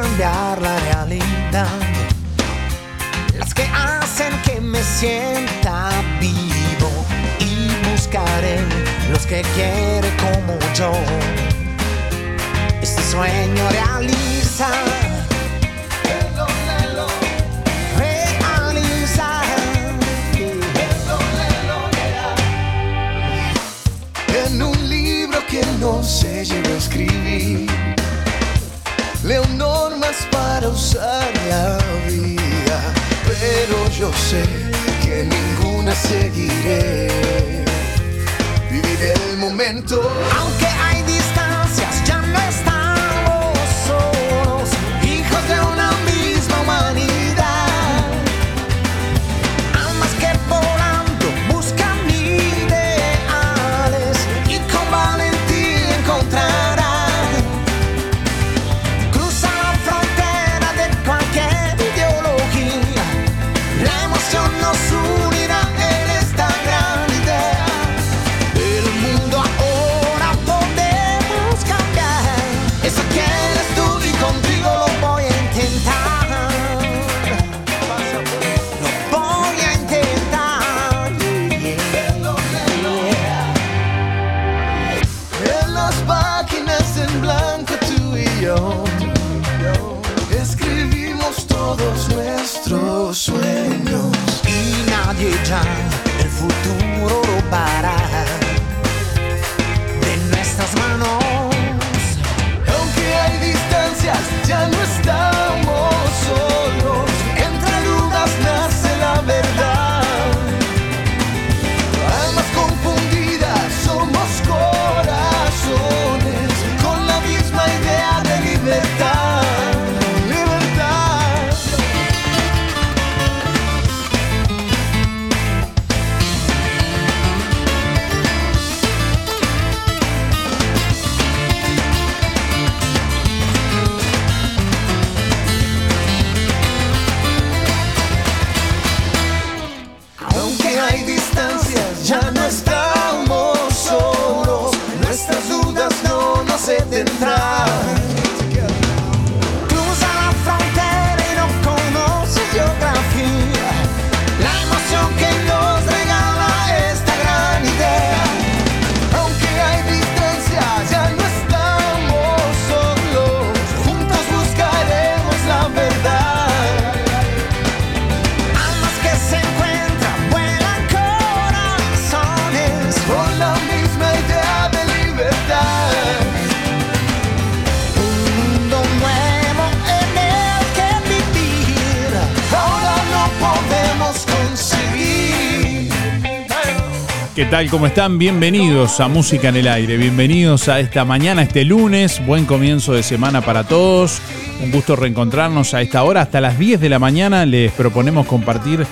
Cambiar la realidad las que hacen que me sienta vivo y buscaré los que quieren como yo. Este sueño. Realiza. En un libro que no se llegó a escribir, leo normas para usar la vida, pero yo sé que ninguna seguiré. Viviré el momento. Aunque hay distancias, tal? ¿Cómo están? Bienvenidos a Música en el Aire. Bienvenidos a esta mañana, este lunes. Buen comienzo de semana para todos. Un gusto reencontrarnos a esta hora. Hasta las 10 de la mañana les proponemos compartir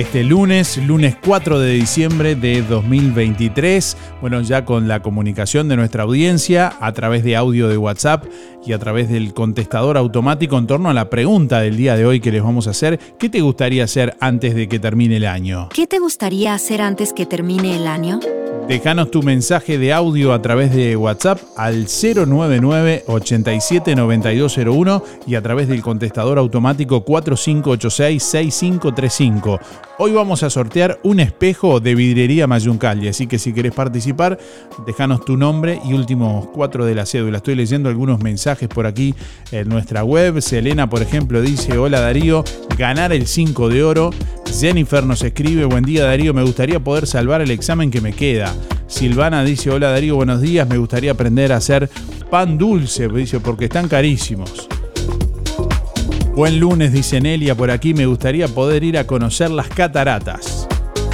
este lunes, lunes 4 de diciembre de 2023. Bueno, ya con la comunicación de nuestra audiencia a través de audio de WhatsApp y a través del contestador automático en torno a la pregunta del día de hoy que les vamos a hacer. ¿Qué te gustaría hacer antes de que termine el año? ¿Qué te gustaría hacer antes que termine el año? Dejanos tu mensaje de audio a través de WhatsApp al 099 879201 y a través del contestador automático 4586 6535. Hoy vamos a sortear un espejo de vidriería Mayuncaldi, así que si querés participar, déjanos tu nombre y últimos cuatro de la cédula. Estoy leyendo algunos mensajes por aquí en nuestra web. Selena, por ejemplo, dice, hola Darío, ganar el 5 de oro. Jennifer nos escribe, buen día Darío, me gustaría poder salvar el examen que me queda. Silvana dice, hola Darío, buenos días, me gustaría aprender a hacer pan dulce, dice, porque están carísimos. Buen lunes, dice Nelia por aquí. Me gustaría poder ir a conocer las cataratas.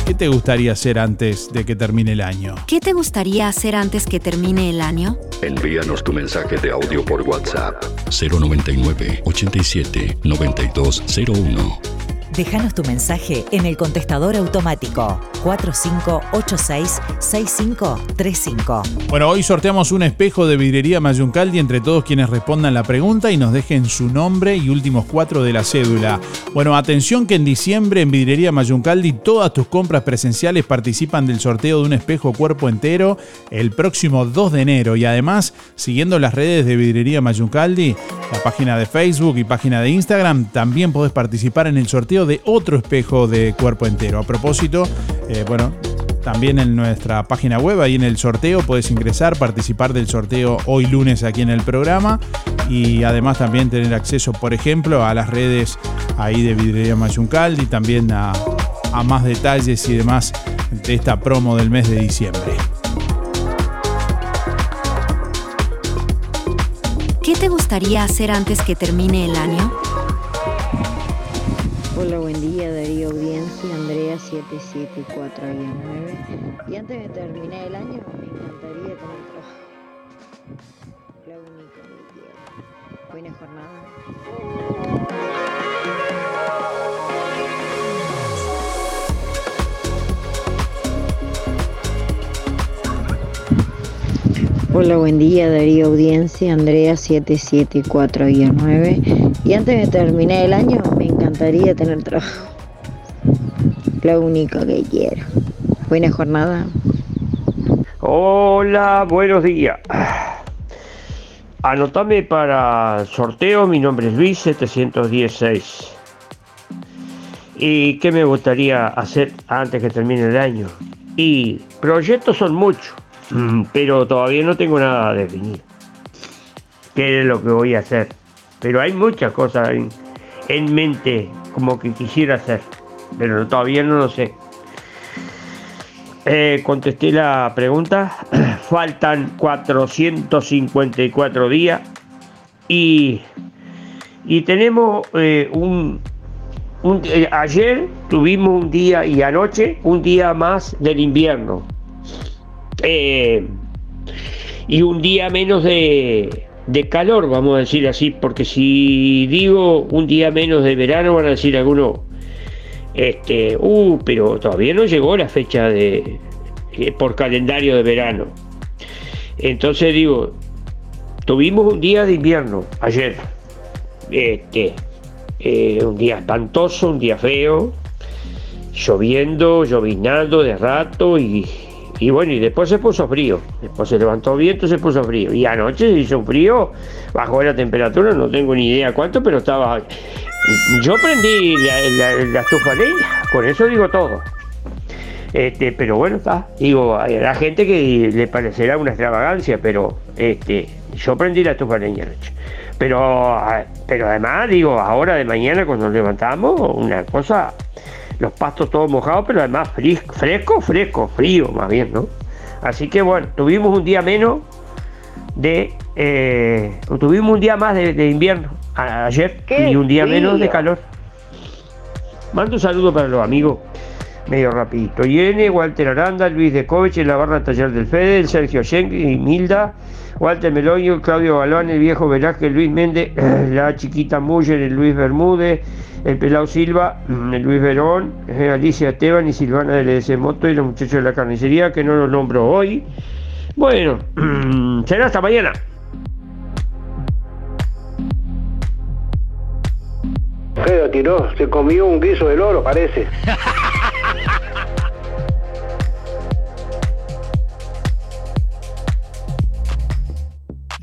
¿Qué te gustaría hacer antes de que termine el año? ¿Qué te gustaría hacer antes que termine el año? Envíanos tu mensaje de audio por WhatsApp 099 87 9201. Déjanos tu mensaje en el contestador automático 4586-6535. Bueno, hoy sorteamos un espejo de vidrería Mayuncaldi entre todos quienes respondan la pregunta y nos dejen su nombre y últimos cuatro de la cédula. Bueno, atención que en diciembre en vidrería Mayuncaldi todas tus compras presenciales participan del sorteo de un espejo cuerpo entero el próximo 2 de enero y además siguiendo las redes de vidrería Mayuncaldi, la página de Facebook y página de Instagram, también podés participar en el sorteo de otro espejo de cuerpo entero. A propósito, eh, bueno, también en nuestra página web, ahí en el sorteo, puedes ingresar, participar del sorteo hoy lunes aquí en el programa y además también tener acceso, por ejemplo, a las redes ahí de Vidrería Mayuncaldi también a más detalles y demás de esta promo del mes de diciembre. ¿Qué te gustaría hacer antes que termine el año? Hola, buen día Darío Audiencia, Andrea 77419. Y antes de terminar el año, me encantaría tener trabajo. La única que quiero. Buena jornada. Hola, buen día Darío Audiencia, Andrea 77419. Y antes de terminar el año, me encantaría tener trabajo. La única que quiero. Buena jornada. Hola, buenos días. Anotame para sorteo, mi nombre es Luis 716. ¿Y qué me gustaría hacer antes que termine el año? Y proyectos son muchos, pero todavía no tengo nada definido. ¿Qué es lo que voy a hacer? Pero hay muchas cosas en, en mente como que quisiera hacer, pero todavía no lo sé. Eh, contesté la pregunta. Faltan 454 días y, y tenemos eh, un, un- eh, ayer tuvimos un día y anoche un día más del invierno Eh, y un día menos de, de calor, vamos a decir así, porque si digo un día menos de verano van a decir algunos, este, uh, pero todavía no llegó la fecha de eh, por calendario de verano. Entonces digo, tuvimos un día de invierno ayer. Este, eh, un día espantoso, un día feo, lloviendo, llovinando de rato y, y bueno, y después se puso frío. Después se levantó viento, se puso frío. Y anoche se hizo frío, bajó la temperatura, no tengo ni idea cuánto, pero estaba. Yo prendí la, la- la estufa leña, con eso digo todo. Este, pero bueno, está. Digo, hay la gente que le parecerá una extravagancia, pero este, yo prendí la estufa leña anoche. Pero, ah, pero además, digo, ahora de mañana cuando nos levantamos, una cosa, los pastos todos mojados, pero además fresco, fresco, frío más bien, ¿no? Así que bueno, tuvimos un día menos de, eh, tuvimos un día más de, de invierno ayer ¡Qué y un día menos de calor. Mando un saludo para los amigos, medio rapidito. Irene, Walter Aranda, Luis de Covech en la barra Taller del Fede, el Sergio Schenk y Milda, Walter Meloño, Claudio Galván, el viejo Velázquez, Luis Méndez, la chiquita Muller, el Luis Bermúdez, el Pelao Silva, el Luis Verón, eh, Alicia Esteban y Silvana del EDC Moto y los muchachos de la carnicería que no los nombro hoy. Bueno, será hasta mañana. Pero tiró, se comió un guiso de loro, parece.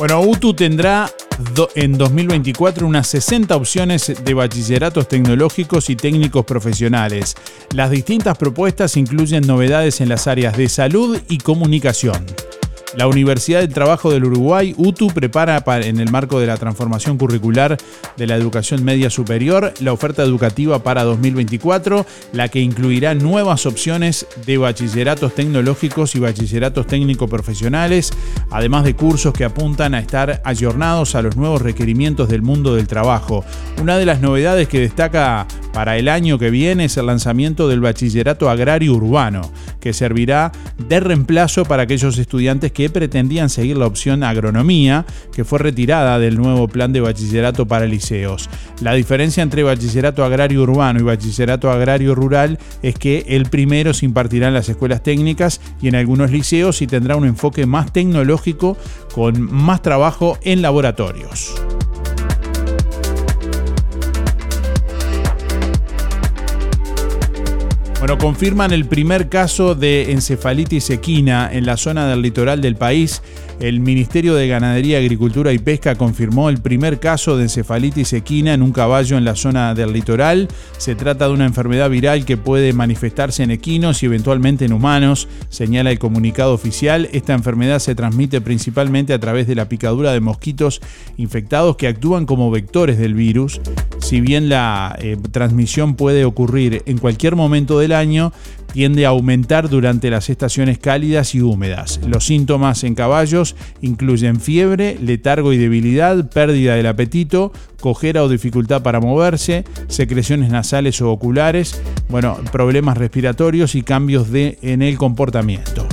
Bueno, UTU tendrá en 2024 unas 60 opciones de bachilleratos tecnológicos y técnicos profesionales. Las distintas propuestas incluyen novedades en las áreas de salud y comunicación. La Universidad del Trabajo del Uruguay, UTU, prepara en el marco de la transformación curricular de la educación media superior la oferta educativa para 2024, la que incluirá nuevas opciones de bachilleratos tecnológicos y bachilleratos técnico-profesionales, además de cursos que apuntan a estar ayornados a los nuevos requerimientos del mundo del trabajo. Una de las novedades que destaca para el año que viene es el lanzamiento del bachillerato agrario urbano, que servirá de reemplazo para aquellos estudiantes que que pretendían seguir la opción agronomía, que fue retirada del nuevo plan de bachillerato para liceos. La diferencia entre bachillerato agrario urbano y bachillerato agrario rural es que el primero se impartirá en las escuelas técnicas y en algunos liceos y tendrá un enfoque más tecnológico con más trabajo en laboratorios. Confirman el primer caso de encefalitis equina en la zona del litoral del país el Ministerio de Ganadería, Agricultura y Pesca confirmó el primer caso de encefalitis equina en un caballo en la zona del litoral. Se trata de una enfermedad viral que puede manifestarse en equinos y eventualmente en humanos, señala el comunicado oficial. Esta enfermedad se transmite principalmente a través de la picadura de mosquitos infectados que actúan como vectores del virus. Si bien la eh, transmisión puede ocurrir en cualquier momento del año, tiende a aumentar durante las estaciones cálidas y húmedas. Los síntomas en caballos incluyen fiebre, letargo y debilidad, pérdida del apetito, cojera o dificultad para moverse, secreciones nasales o oculares, bueno, problemas respiratorios y cambios de, en el comportamiento.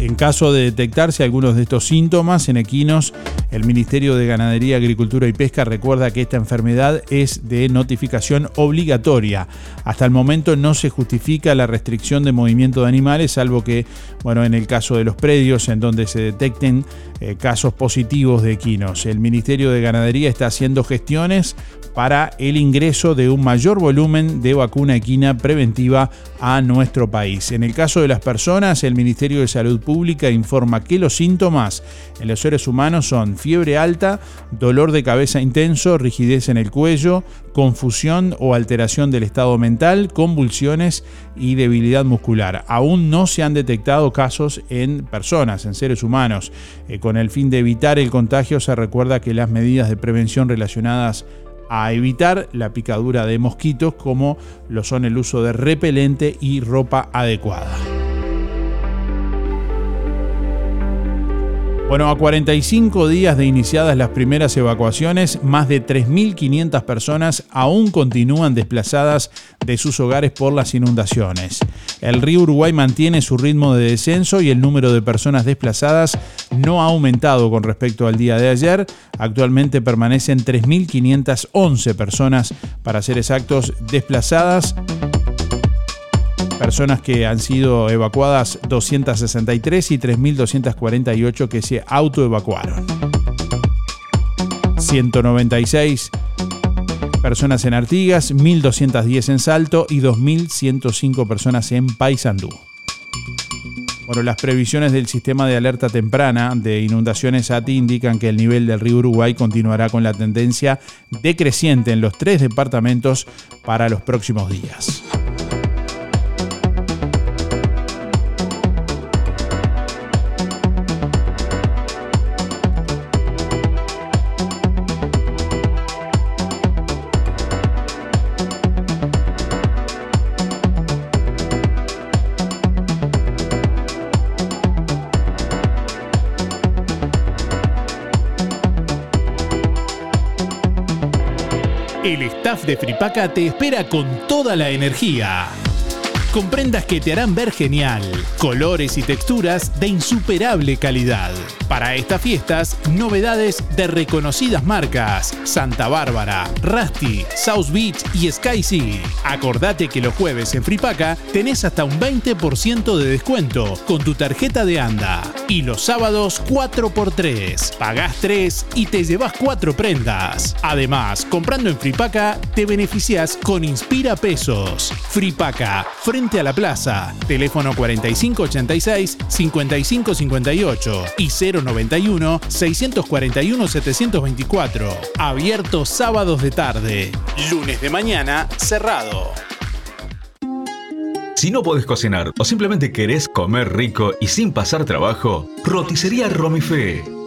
En caso de detectarse algunos de estos síntomas en equinos, el Ministerio de Ganadería, Agricultura y Pesca recuerda que esta enfermedad es de notificación obligatoria. Hasta el momento no se justifica la restricción de movimiento de animales, salvo que, bueno, en el caso de los predios en donde se detecten eh, casos positivos de equinos. El Ministerio de Ganadería está haciendo gestiones para el ingreso de un mayor volumen de vacuna equina preventiva a nuestro país. En el caso de las personas, el Ministerio de Salud Pública informa que los síntomas en los seres humanos son fiebre alta, dolor de cabeza intenso, rigidez en el cuello, confusión o alteración del estado mental, convulsiones y debilidad muscular. Aún no se han detectado casos en personas, en seres humanos. Eh, con el fin de evitar el contagio se recuerda que las medidas de prevención relacionadas a evitar la picadura de mosquitos como lo son el uso de repelente y ropa adecuada. Bueno, a 45 días de iniciadas las primeras evacuaciones, más de 3.500 personas aún continúan desplazadas de sus hogares por las inundaciones. El río Uruguay mantiene su ritmo de descenso y el número de personas desplazadas no ha aumentado con respecto al día de ayer. Actualmente permanecen 3.511 personas, para ser exactos, desplazadas personas que han sido evacuadas 263 y 3.248 que se autoevacuaron. 196 personas en Artigas, 1.210 en Salto y 2.105 personas en Paysandú. Bueno, las previsiones del sistema de alerta temprana de inundaciones ATI indican que el nivel del río Uruguay continuará con la tendencia decreciente en los tres departamentos para los próximos días. El staff de Fripaca te espera con toda la energía con prendas que te harán ver genial, colores y texturas de insuperable calidad. Para estas fiestas, novedades de reconocidas marcas: Santa Bárbara, Rusty, South Beach y Sky Sea. Acordate que los jueves en Fripaca tenés hasta un 20% de descuento con tu tarjeta de ANDA. Y los sábados 4x3. Pagás 3 y te llevas 4 prendas. Además, comprando en Fripaca, te beneficias con Inspira Pesos. Fripaca, frente a la plaza. Teléfono 4586-5558 y 091-641-724. Abierto sábados de tarde. Lunes de mañana cerrado. Si no podés cocinar o simplemente querés comer rico y sin pasar trabajo, roticería Romifé.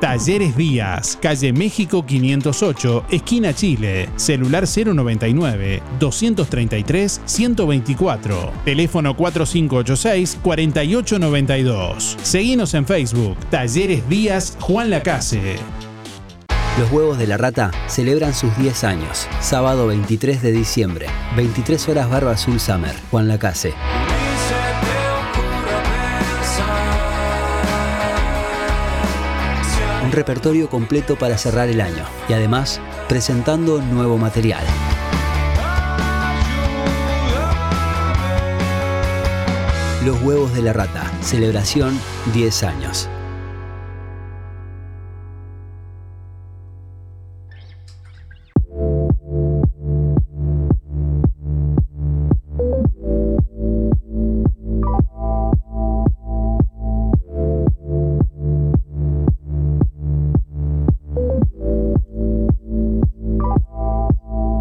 Talleres Díaz, calle México 508, esquina Chile, celular 099 233 124, teléfono 4586 4892. Seguimos en Facebook, Talleres Díaz Juan Lacase. Los huevos de la rata celebran sus 10 años, sábado 23 de diciembre, 23 horas Barba Azul Summer, Juan Lacase. Repertorio completo para cerrar el año y además presentando nuevo material. Los huevos de la rata, celebración 10 años.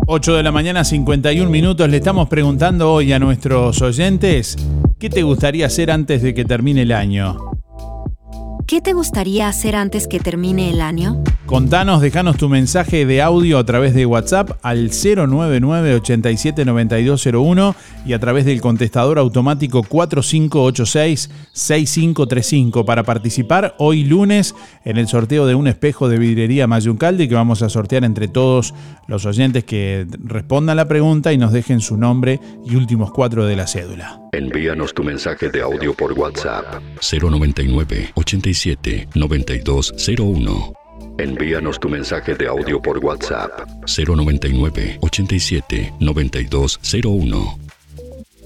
8 de la mañana, 51 minutos. Le estamos preguntando hoy a nuestros oyentes, ¿qué te gustaría hacer antes de que termine el año? ¿Qué te gustaría hacer antes que termine el año? Contanos, dejanos tu mensaje de audio a través de WhatsApp al 099 879201 y a través del contestador automático 4586-6535 para participar hoy lunes en el sorteo de un espejo de vidrería Mayuncalde que vamos a sortear entre todos los oyentes que respondan la pregunta y nos dejen su nombre y últimos cuatro de la cédula. Envíanos tu mensaje de audio por WhatsApp 099 87 9201. Envíanos tu mensaje de audio por WhatsApp 099 87 9201.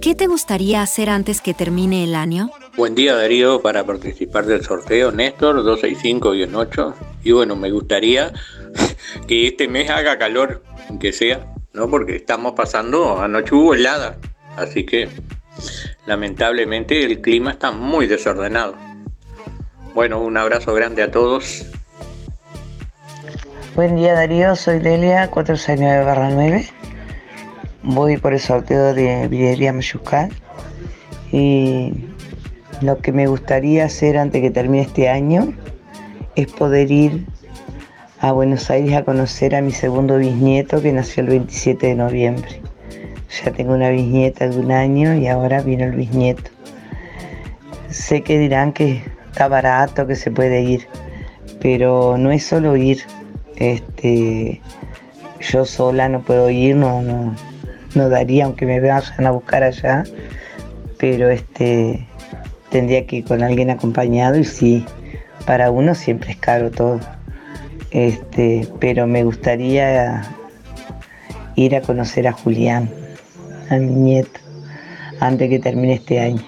¿Qué te gustaría hacer antes que termine el año? Buen día Darío, para participar del sorteo Néstor 265-8 y bueno, me gustaría que este mes haga calor, aunque sea, ¿no? Porque estamos pasando, anoche hubo helada, así que lamentablemente el clima está muy desordenado. Bueno, un abrazo grande a todos Buen día Darío, soy Delia, 469 9. Voy por el sorteo de Vidrería Mayuscal. Y lo que me gustaría hacer antes que termine este año es poder ir a Buenos Aires a conocer a mi segundo bisnieto que nació el 27 de noviembre. Ya tengo una bisnieta de un año y ahora vino el bisnieto. Sé que dirán que está barato, que se puede ir, pero no es solo ir, este, yo sola no puedo ir, no, no, daría aunque me vayan a buscar allá, pero este, tendría que ir con alguien acompañado y sí, para uno siempre es caro todo. Este, pero me gustaría ir a conocer a Julián, a mi nieto, antes que termine este año.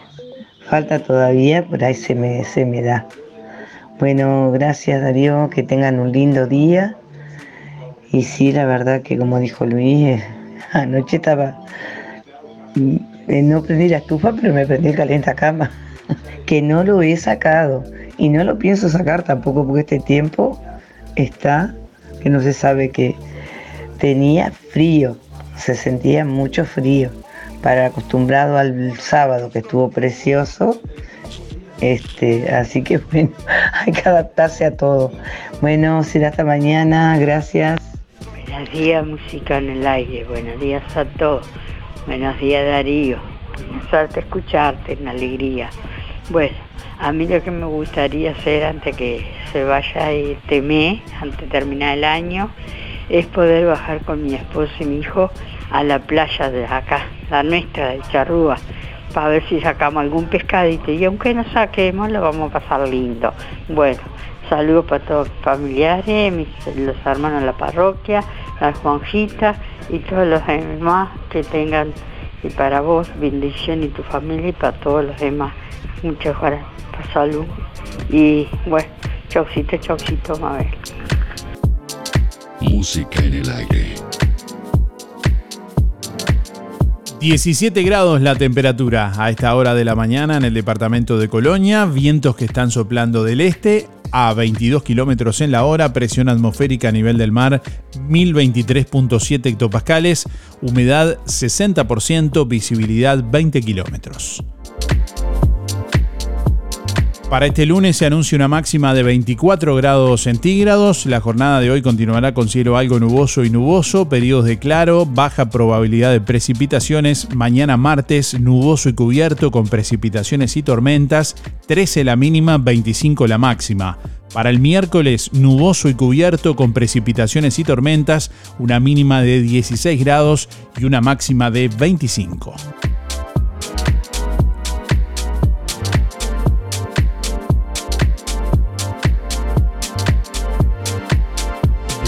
falta todavía, por ahí se me, se me da. Bueno, gracias Darío, que tengan un lindo día. Y sí, la verdad que como dijo Luis, eh, anoche estaba, mm, eh, no prendí la estufa, pero me prendí el cama, que no lo he sacado. Y no lo pienso sacar tampoco porque este tiempo está, que no se sabe que tenía frío, se sentía mucho frío. Para acostumbrado al sábado que estuvo precioso, este, así que bueno, hay que adaptarse a todo. Bueno, será hasta mañana, gracias. Buenos días, música en el aire. Buenos días a todos. Buenos días, Darío. Suerte escucharte, en alegría. Bueno, a mí lo que me gustaría hacer antes que se vaya este mes, antes de terminar el año, es poder bajar con mi esposo y mi hijo a la playa de acá, la nuestra de Charrúa, para ver si sacamos algún pescadito. Y aunque no saquemos, lo vamos a pasar lindo. Bueno, saludos para todos los familiares, los hermanos de la parroquia, las Juanjitas y todos los demás que tengan, y para vos, bendición y tu familia y para todos los demás. Muchas gracias, salud. Y bueno, chaucito, chaucito, Mabel. Música en el aire. 17 grados la temperatura a esta hora de la mañana en el departamento de Colonia, vientos que están soplando del este a 22 kilómetros en la hora, presión atmosférica a nivel del mar 1023.7 hectopascales, humedad 60%, visibilidad 20 kilómetros. Para este lunes se anuncia una máxima de 24 grados centígrados. La jornada de hoy continuará con cielo algo nuboso y nuboso, periodos de claro, baja probabilidad de precipitaciones. Mañana martes, nuboso y cubierto con precipitaciones y tormentas. 13 la mínima, 25 la máxima. Para el miércoles, nuboso y cubierto con precipitaciones y tormentas, una mínima de 16 grados y una máxima de 25.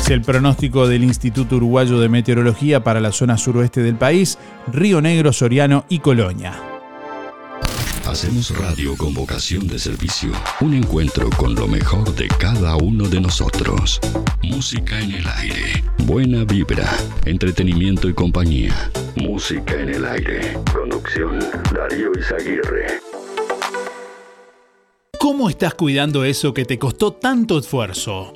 El pronóstico del Instituto Uruguayo de Meteorología para la zona suroeste del país, Río Negro, Soriano y Colonia. Hacemos radio con vocación de servicio. Un encuentro con lo mejor de cada uno de nosotros. Música en el aire. Buena vibra. Entretenimiento y compañía. Música en el aire. Conducción Darío Izaguirre. ¿Cómo estás cuidando eso que te costó tanto esfuerzo?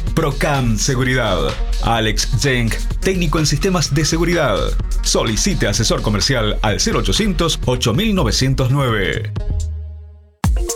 Procam Seguridad. Alex Jenk, técnico en sistemas de seguridad. Solicite asesor comercial al 0800 8909.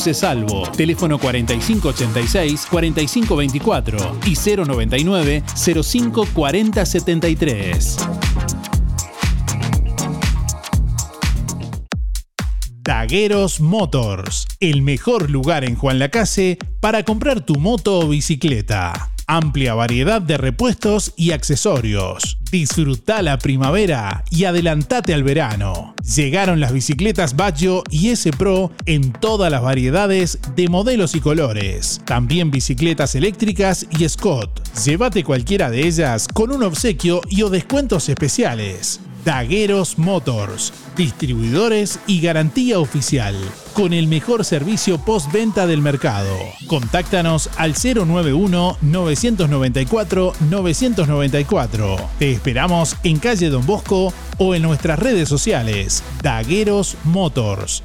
Salvo, teléfono 4586-4524 y 099-054073. Dagueros Motors, el mejor lugar en Juan Lacase para comprar tu moto o bicicleta. Amplia variedad de repuestos y accesorios. Disfruta la primavera y adelantate al verano. Llegaron las bicicletas Baggio y S Pro en todas las variedades de modelos y colores. También bicicletas eléctricas y Scott. Llévate cualquiera de ellas con un obsequio y o descuentos especiales. Dagueros Motors, distribuidores y garantía oficial, con el mejor servicio postventa del mercado. Contáctanos al 091-994-994. Te esperamos en calle Don Bosco o en nuestras redes sociales. Dagueros Motors.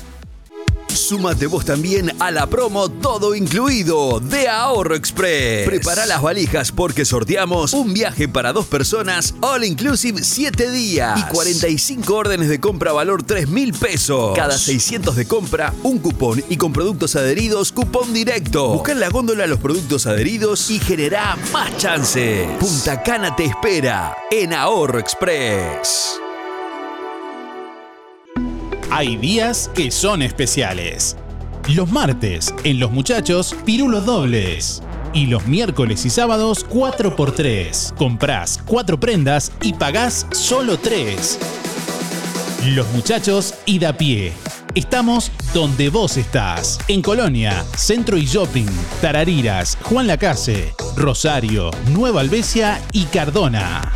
Súmate vos también a la promo Todo Incluido de Ahorro Express. Prepara las valijas porque sorteamos un viaje para dos personas, all inclusive 7 días y 45 órdenes de compra valor 3 mil pesos. Cada 600 de compra, un cupón y con productos adheridos, cupón directo. Busca en la góndola los productos adheridos y genera más chances. Punta Cana te espera en Ahorro Express. Hay días que son especiales. Los martes, en Los Muchachos, pirulos dobles. Y los miércoles y sábados, 4x3. Comprás 4 prendas y pagás solo 3. Los Muchachos y da pie. Estamos donde vos estás. En Colonia, Centro y Shopping, Tarariras, Juan Lacase, Rosario, Nueva Albesia y Cardona.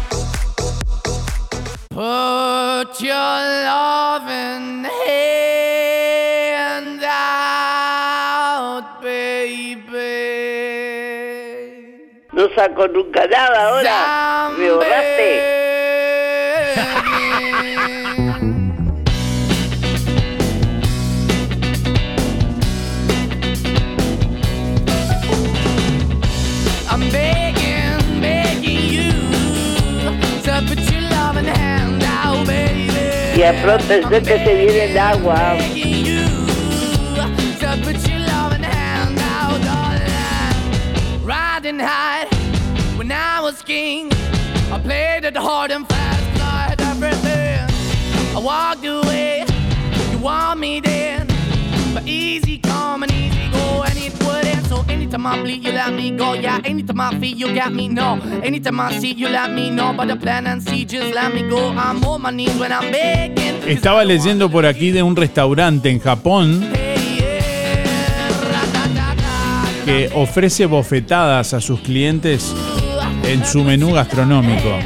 Put your loving hand out, baby. No saco nunca nada ahora. Me borraste. Es de que se viene el agua. Oh, high when I was king. I played it hard and fast, everything. I walked away, you want me then. But easy anytime I bleed, you let me go. Yeah, anytime I feel, you got me, no. Anytime I see, you let me know. But the plan and see, just let me go. I'm on my knees when I'm begging. Estaba leyendo por aquí de un restaurante en Japón que ofrece bofetadas a sus clientes en su menú gastronómico.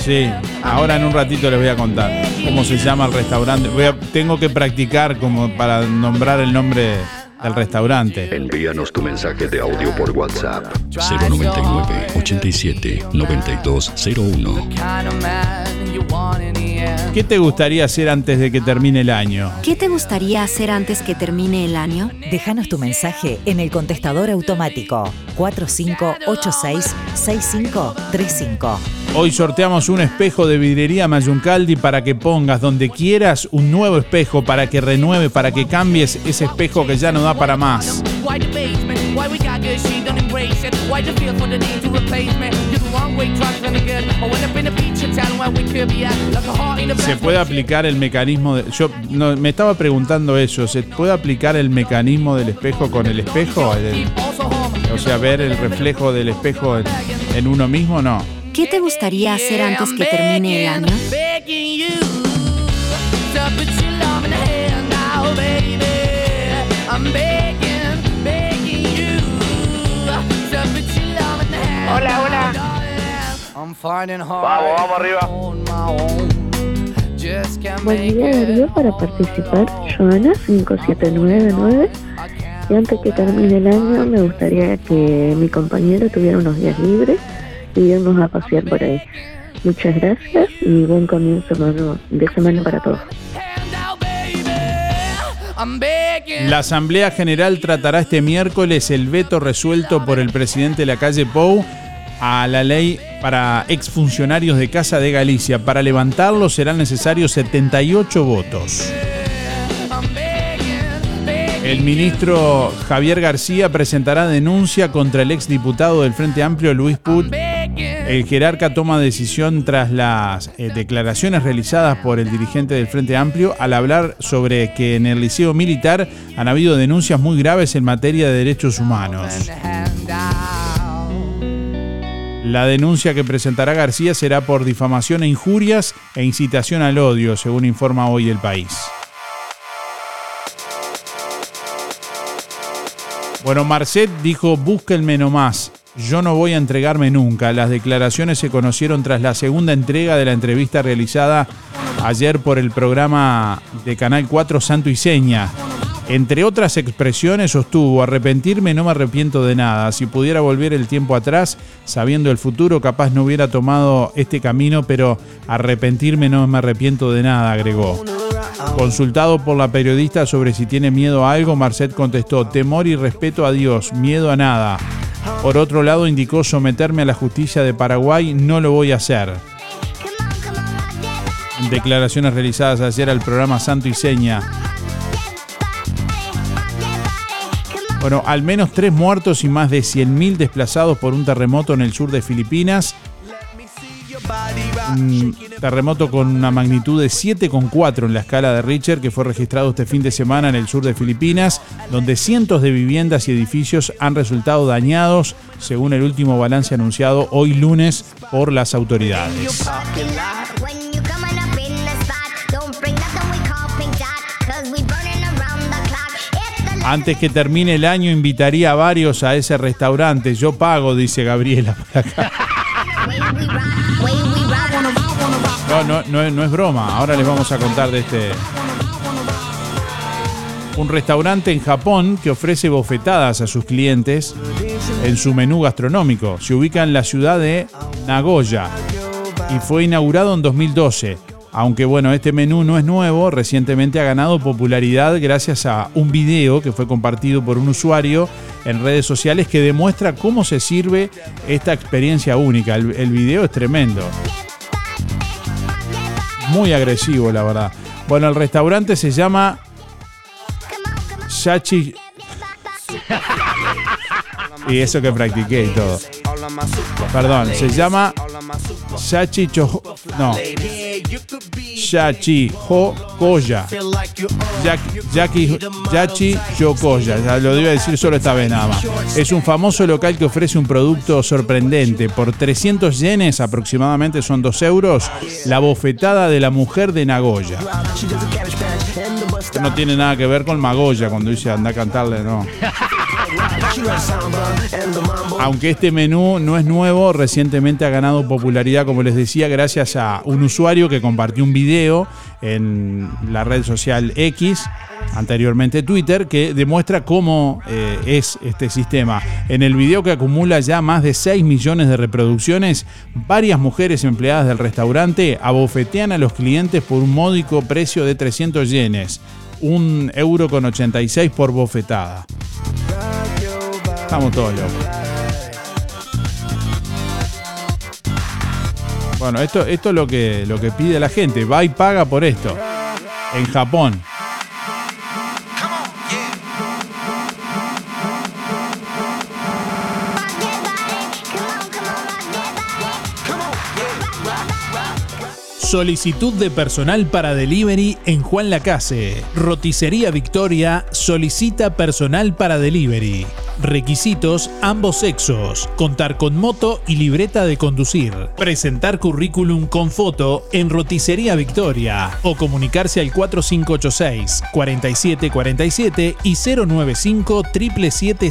Sí, ahora en un ratito les voy a contar cómo se llama el restaurante. Voy a- tengo que practicar como para nombrar el nombre del restaurante. Envíanos tu mensaje de audio por WhatsApp 099 87 9201. ¿Qué te gustaría hacer antes de que termine el año? ¿Qué te gustaría hacer antes que termine el año? Déjanos tu mensaje en el contestador automático 4586-6535. Hoy sorteamos un espejo de vidrería Mayuncaldi para que pongas donde quieras un nuevo espejo, para que renueve, para que cambies ese espejo que ya no da para más. ¿Se puede aplicar el mecanismo de.? Yo no, me estaba preguntando eso. ¿Se puede aplicar el mecanismo del espejo con el espejo? El- o sea, ver el reflejo del espejo en, en uno mismo, no. ¿Qué te gustaría hacer antes que termine el año? Hola, hola. I'm finding hard. Vamos, vamos arriba. Buen día. Darío para participar, Joana 5799 y antes que termine el año me gustaría que mi compañero tuviera unos días libres y irnos a pasear por ahí. Muchas gracias y buen comienzo mano, de semana para todos. La Asamblea General tratará este miércoles el veto resuelto por el presidente de la calle Pou a la ley para exfuncionarios de Casa de Galicia. Para levantarlo serán necesarios 78 votos. El ministro Javier García presentará denuncia contra el exdiputado del Frente Amplio Luis Put. El jerarca toma decisión tras las eh, declaraciones realizadas por el dirigente del Frente Amplio al hablar sobre que en el liceo militar han habido denuncias muy graves en materia de derechos humanos. La denuncia que presentará García será por difamación e injurias e incitación al odio, según informa hoy el país. Bueno, Marcet dijo, búsquenme nomás. Yo no voy a entregarme nunca. Las declaraciones se conocieron tras la segunda entrega de la entrevista realizada ayer por el programa de Canal 4 Santo y Seña. Entre otras expresiones sostuvo, arrepentirme no me arrepiento de nada. Si pudiera volver el tiempo atrás, sabiendo el futuro, capaz no hubiera tomado este camino, pero arrepentirme no me arrepiento de nada, agregó. Consultado por la periodista sobre si tiene miedo a algo, Marcet contestó, temor y respeto a Dios, miedo a nada. Por otro lado, indicó someterme a la justicia de Paraguay, no lo voy a hacer. Declaraciones realizadas ayer al programa Santo y Seña. Bueno, al menos tres muertos y más de 100.000 desplazados por un terremoto en el sur de Filipinas. Terremoto con una magnitud de 7,4 en la escala de Richter que fue registrado este fin de semana en el sur de Filipinas, donde cientos de viviendas y edificios han resultado dañados, según el último balance anunciado hoy lunes por las autoridades. Antes que termine el año invitaría a varios a ese restaurante. Yo pago, dice Gabriela por acá. No, no, no, no es broma. Ahora les vamos a contar de este. Un restaurante en Japón que ofrece bofetadas a sus clientes en su menú gastronómico. Se ubica en la ciudad de Nagoya y fue inaugurado en 2012. Aunque bueno, este menú no es nuevo, recientemente ha ganado popularidad gracias a un video que fue compartido por un usuario en redes sociales que demuestra cómo se sirve esta experiencia única. El, video es tremendo. Muy agresivo, la verdad. Bueno, el restaurante se llama Shachi. Y eso que practiqué y todo. Perdón, se llama Shachi Cho... No. Shachi Yaki- Yachi Yokoya. Ya lo iba decir solo esta vez nada más. Es un famoso local que ofrece un producto sorprendente. Por 300 yenes, aproximadamente son 2 euros, la bofetada de la mujer de Nagoya. No tiene nada que ver con Magoya cuando dice anda a cantarle, no. Aunque este menú no es nuevo, recientemente ha ganado popularidad, como les decía, gracias a un usuario que compartió un video en la red social X, anteriormente Twitter, que demuestra cómo eh, es este sistema. En el video que acumula ya más de 6 millones de reproducciones, varias mujeres empleadas del restaurante abofetean a los clientes por un módico precio de 300 yenes, un euro con 86 por bofetada. Estamos todos locos. Bueno, esto, esto es lo que, lo que pide la gente. Va y paga por esto. En Japón. Solicitud de personal para delivery en Juan Lacase. Roticería Victoria solicita personal para delivery. Requisitos ambos sexos. Contar con moto y libreta de conducir. Presentar currículum con foto en Roticería Victoria. O comunicarse al 4586 4747 y 095 777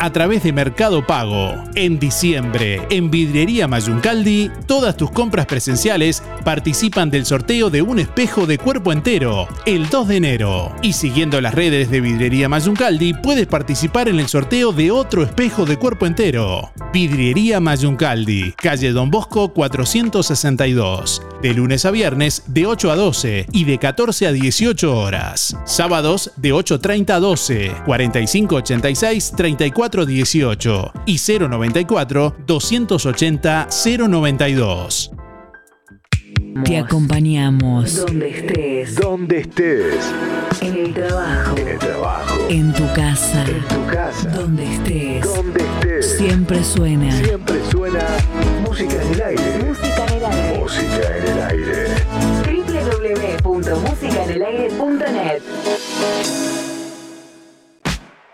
a través de Mercado Pago. En diciembre, en Vidriería Mayuncaldi, todas tus compras presenciales participan del sorteo de un espejo de cuerpo entero el 2 de enero. Y siguiendo las redes de Vidriería Mayuncaldi, puedes participar en el sorteo de otro espejo de cuerpo entero. Vidriería Mayuncaldi, calle Don Bosco 462. De lunes a viernes de 8 a 12 y de 14 a 18 horas. Sábados de 8.30 a 12, 4586 3418 y 094 280 092. Te acompañamos. Donde estés. Donde estés. En el trabajo. En el trabajo. En tu casa. En tu casa. Donde estés. Donde estés. Siempre suena. Siempre suena música en el aire. Música en el aire. Música en el aire. www.musicaenelaire.net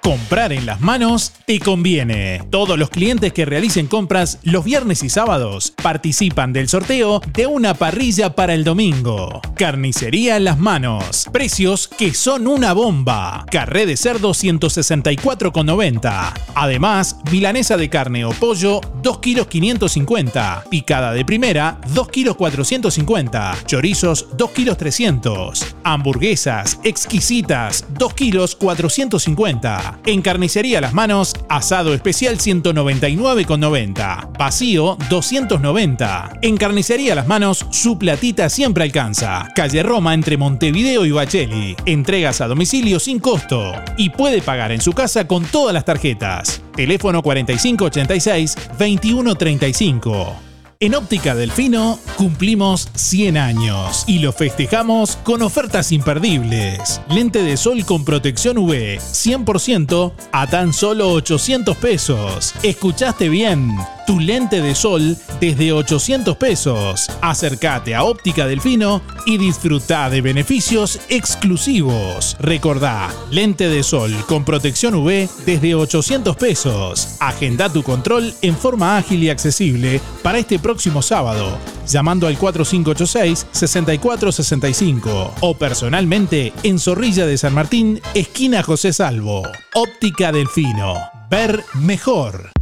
Comprar en las manos te conviene. Todos los clientes que realicen compras los viernes y sábados participan del sorteo de una parrilla para el domingo. Carnicería en las manos. Precios que son una bomba. Carré de cerdo 164,90. Además, milanesa de carne o pollo 2 kilos 550. Picada de primera 2 kilos 450. Chorizos 2 kilos 300. Hamburguesas exquisitas 2 kilos 450. En carnicería Las Manos, asado especial 199,90. Vacío 290. En carnicería Las Manos, su platita siempre alcanza. Calle Roma entre Montevideo y Bacheli. Entregas a domicilio sin costo. Y puede pagar en su casa con todas las tarjetas. Teléfono 4586-2135. En Óptica Delfino cumplimos 100 años y lo festejamos con ofertas imperdibles. Lente de sol con protección UV 100% a tan solo 800 pesos. ¿Escuchaste bien? Tu lente de sol desde 800 pesos. Acércate a Óptica Delfino y disfruta de beneficios exclusivos. Recordá, lente de sol con protección UV desde 800 pesos. Agenda tu control en forma ágil y accesible para este próximo sábado, llamando al 4586-6465 o personalmente en Zorrilla de San Martín, esquina José Salvo. Óptica Delfino. Ver mejor.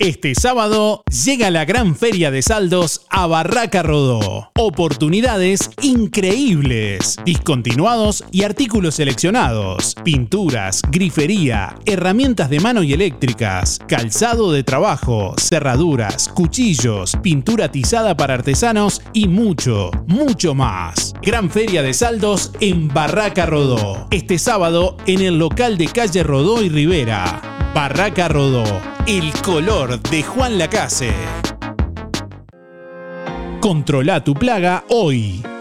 Este sábado llega la gran feria de saldos a Barraca Rodó. Oportunidades increíbles, discontinuados y artículos seleccionados, pinturas, grifería, herramientas de mano y eléctricas, calzado de trabajo, cerraduras, cuchillos, pintura tizada para artesanos y mucho, mucho más. Gran feria de saldos en Barraca Rodó. Este sábado en el local de calle Rodó y Rivera. Barraca Rodó, el color de Juan Lacase. Controla tu plaga hoy.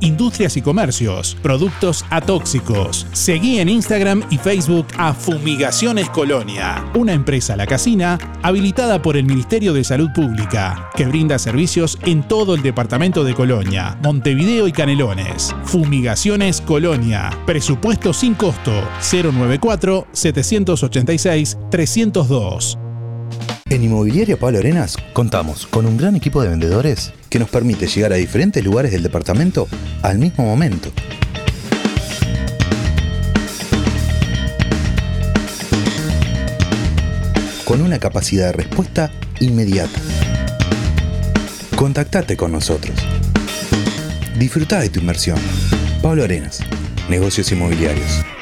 industrias y comercios, productos atóxicos. Seguí en Instagram y Facebook a Fumigaciones Colonia, una empresa la casina habilitada por el Ministerio de Salud Pública, que brinda servicios en todo el departamento de Colonia, Montevideo y Canelones. Fumigaciones Colonia, presupuesto sin costo 094 786 302. En Inmobiliaria Pablo Arenas contamos con un gran equipo de vendedores que nos permite llegar a diferentes lugares del departamento al mismo momento. Con una capacidad de respuesta inmediata. Contactate con nosotros. Disfruta de tu inversión. Pablo Arenas, Negocios Inmobiliarios.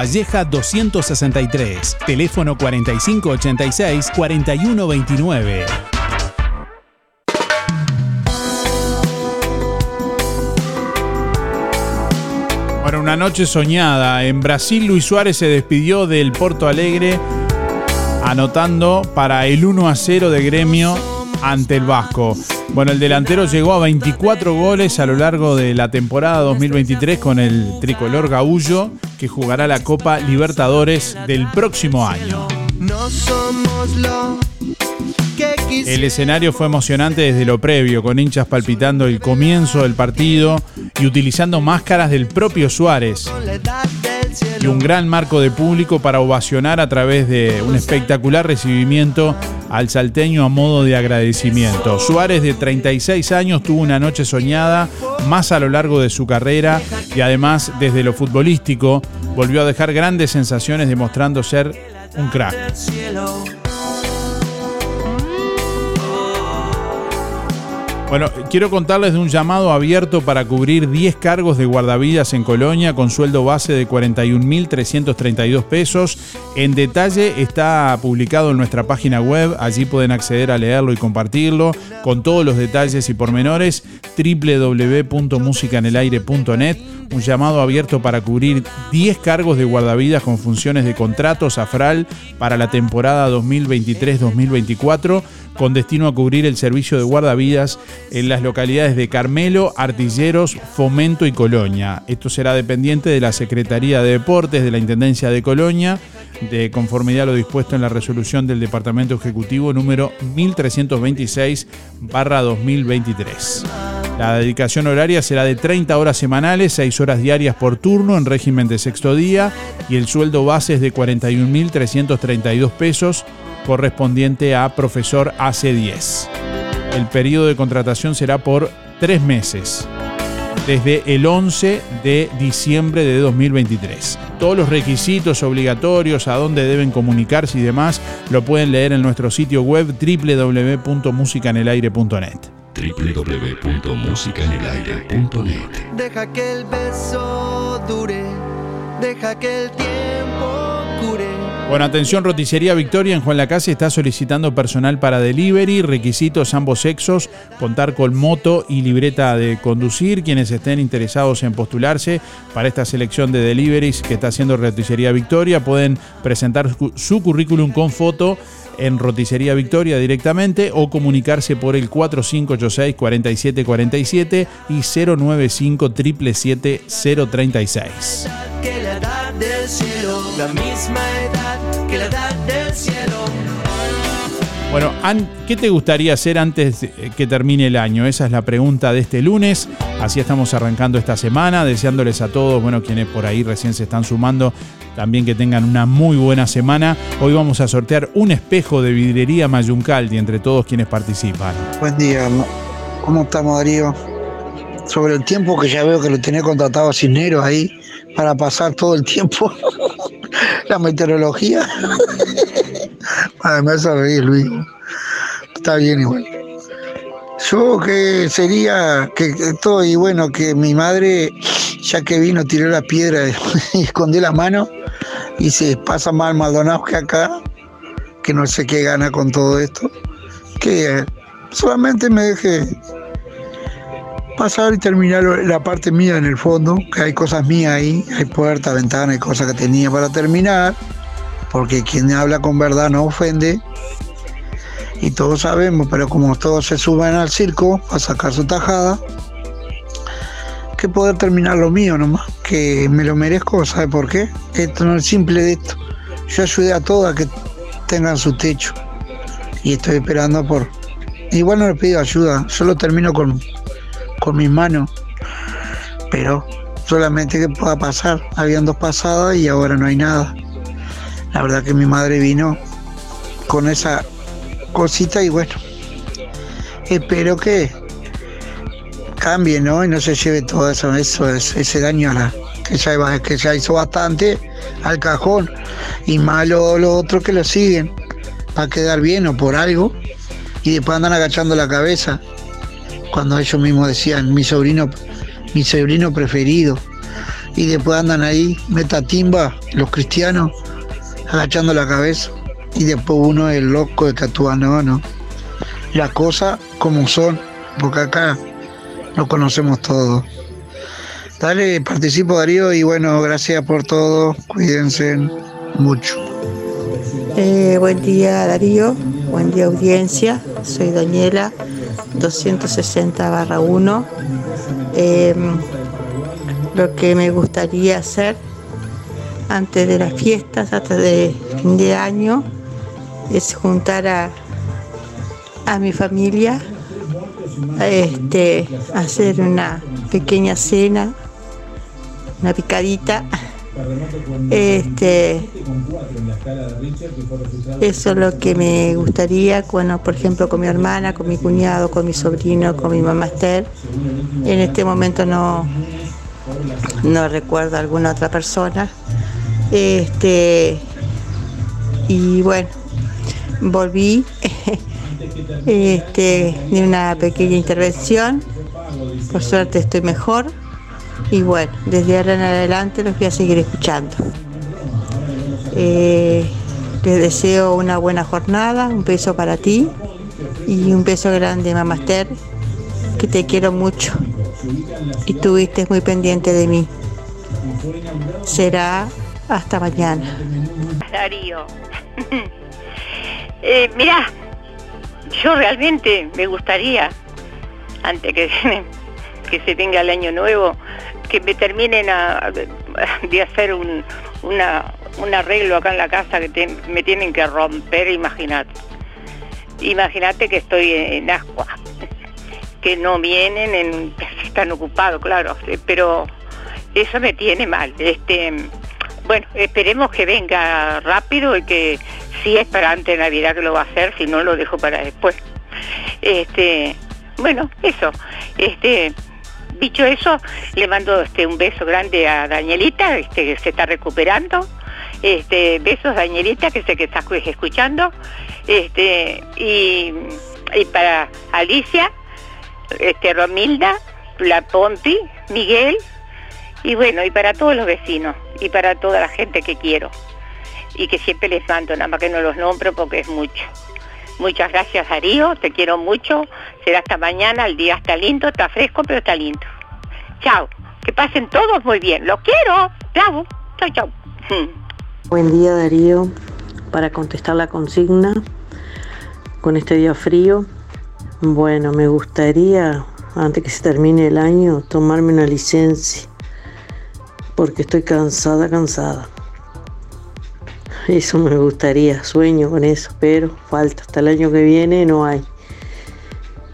Valleja 263, teléfono 4586-4129. Bueno, una noche soñada. En Brasil, Luis Suárez se despidió del Porto Alegre anotando para el 1 a 0 de gremio ante el Vasco. Bueno, el delantero llegó a 24 goles a lo largo de la temporada 2023 con el tricolor gaullo que jugará la Copa Libertadores del próximo año. El escenario fue emocionante desde lo previo, con hinchas palpitando el comienzo del partido y utilizando máscaras del propio Suárez. Y un gran marco de público para ovacionar a través de un espectacular recibimiento al salteño a modo de agradecimiento. Suárez de 36 años tuvo una noche soñada más a lo largo de su carrera y además desde lo futbolístico volvió a dejar grandes sensaciones demostrando ser un crack. Bueno, quiero contarles de un llamado abierto para cubrir 10 cargos de guardavidas en Colonia con sueldo base de 41.332 pesos. En detalle está publicado en nuestra página web, allí pueden acceder a leerlo y compartirlo con todos los detalles y pormenores www.musicanelaire.net. Un llamado abierto para cubrir 10 cargos de guardavidas con funciones de contratos AFRAL para la temporada 2023-2024 con destino a cubrir el servicio de guardavidas en las localidades de Carmelo, Artilleros, Fomento y Colonia. Esto será dependiente de la Secretaría de Deportes de la Intendencia de Colonia, de conformidad a lo dispuesto en la resolución del Departamento Ejecutivo número 1326-2023. La dedicación horaria será de 30 horas semanales, 6 horas diarias por turno en régimen de sexto día y el sueldo base es de 41.332 pesos correspondiente a profesor AC10. El periodo de contratación será por tres meses, desde el 11 de diciembre de 2023. Todos los requisitos obligatorios, a dónde deben comunicarse y demás, lo pueden leer en nuestro sitio web www.musicanelaire.net www.musicanelaire.net Deja que el beso dure, deja que el tiempo. Bueno, atención, Roticería Victoria en Juan Lacase está solicitando personal para delivery, requisitos ambos sexos, contar con moto y libreta de conducir. Quienes estén interesados en postularse para esta selección de deliveries que está haciendo Roticería Victoria pueden presentar su- currículum con foto en Roticería Victoria directamente o comunicarse por el 4586-4747 y 095 777 036. Que la edad del cielo, la misma edad que la edad del cielo. Bueno, An, ¿qué te gustaría hacer antes de que termine el año? Esa es la pregunta de este lunes. Así estamos arrancando esta semana, deseándoles a todos, bueno, quienes por ahí recién se están sumando, también que tengan una muy buena semana. Hoy vamos a sortear un espejo de vidrería Mayuncaldi entre todos quienes participan. Buen día, ¿cómo estamos Darío? Sobre el tiempo que ya veo que lo tenía contratado a Cisneros ahí para pasar todo el tiempo, la meteorología. Me hace reír, Luis. Está bien igual. Yo que sería que que todo y bueno, que mi madre, ya que vino, tiró la piedra y escondió la mano y se pasa más Maldonado que acá, que no sé qué gana con todo esto, que solamente me deje pasar y terminar la parte mía en el fondo, que hay cosas mías ahí, hay puertas, ventanas, hay cosas que tenía para terminar, porque quien habla con verdad no ofende, y todos sabemos, pero como todos se suben al circo a sacar su tajada, que poder terminar lo mío nomás, que me lo merezco, ¿sabe por qué? Esto no es simple de esto. Yo ayudé a todas que tengan su techo y estoy esperando por... Igual no les pido ayuda, yo lo termino con, con mis manos, pero solamente que pueda pasar. Habían dos pasadas y ahora no hay nada. La verdad que mi madre vino con esa cosita y bueno, espero que cambie, ¿no? Y no se lleve todo eso, eso ese, daño a la, que, ya, hizo bastante al cajón y malo lo otro que lo siguen para quedar bien o por algo y después andan agachando la cabeza cuando ellos mismos decían mi sobrino mi sobrino preferido. Y después andan ahí metatimba los cristianos agachando la cabeza. Y después uno el loco de no no las cosas como son porque acá lo conocemos todos dale participo Darío y bueno gracias por todo. Cuídense mucho. Eh, buen día Darío, buen día audiencia, soy Daniela, 260 barra 1. Eh, lo que me gustaría hacer antes de las fiestas, antes de fin de año, es juntar a, a mi familia, este, hacer una pequeña cena, una picadita. Este, eso es lo que me gustaría, bueno, por ejemplo, con mi hermana, con mi cuñado, con mi sobrino, con mi mamá Esther. En este momento no, no recuerdo a alguna otra persona. Este, y bueno, volví este, de una pequeña intervención. Por suerte estoy mejor. Y bueno, desde ahora en adelante los voy a seguir escuchando. Eh, les deseo una buena jornada, un beso para ti y un beso grande, mamá Esther, que te quiero mucho y estuviste muy pendiente de mí. Será hasta mañana. Darío. eh, mirá, yo realmente me gustaría, antes que, que se tenga el año nuevo, que me terminen de hacer un, una- un arreglo acá en la casa que me tienen que romper, imagínate. Imagínate que estoy en Ascua, que no vienen, en, están ocupados, claro, eh, pero eso me tiene mal. Este, bueno, esperemos que venga rápido y que si es para antes de Navidad que lo va a hacer, si no lo dejo para después. Este, bueno, eso. Este, dicho eso, le mando este un beso grande a Danielita, este, que se está recuperando. Este, besos Danielita, que sé que estás escuchando. Este, y, y para Alicia, este, Romilda, la Pompi, Miguel, y bueno, y para todos los vecinos, y para toda la gente que quiero, y que siempre les mando, nada más que no los nombro porque es mucho. Muchas gracias Darío, te quiero mucho, será hasta mañana, el día está lindo, está fresco, pero está lindo. Chao, que pasen todos muy bien, los quiero, chao, chao, chao. Buen día Darío, para contestar la consigna con este día frío. Bueno, me gustaría, antes que se termine el año, tomarme una licencia, porque estoy cansada, cansada. Eso me gustaría, sueño con eso, pero falta, hasta el año que viene no hay,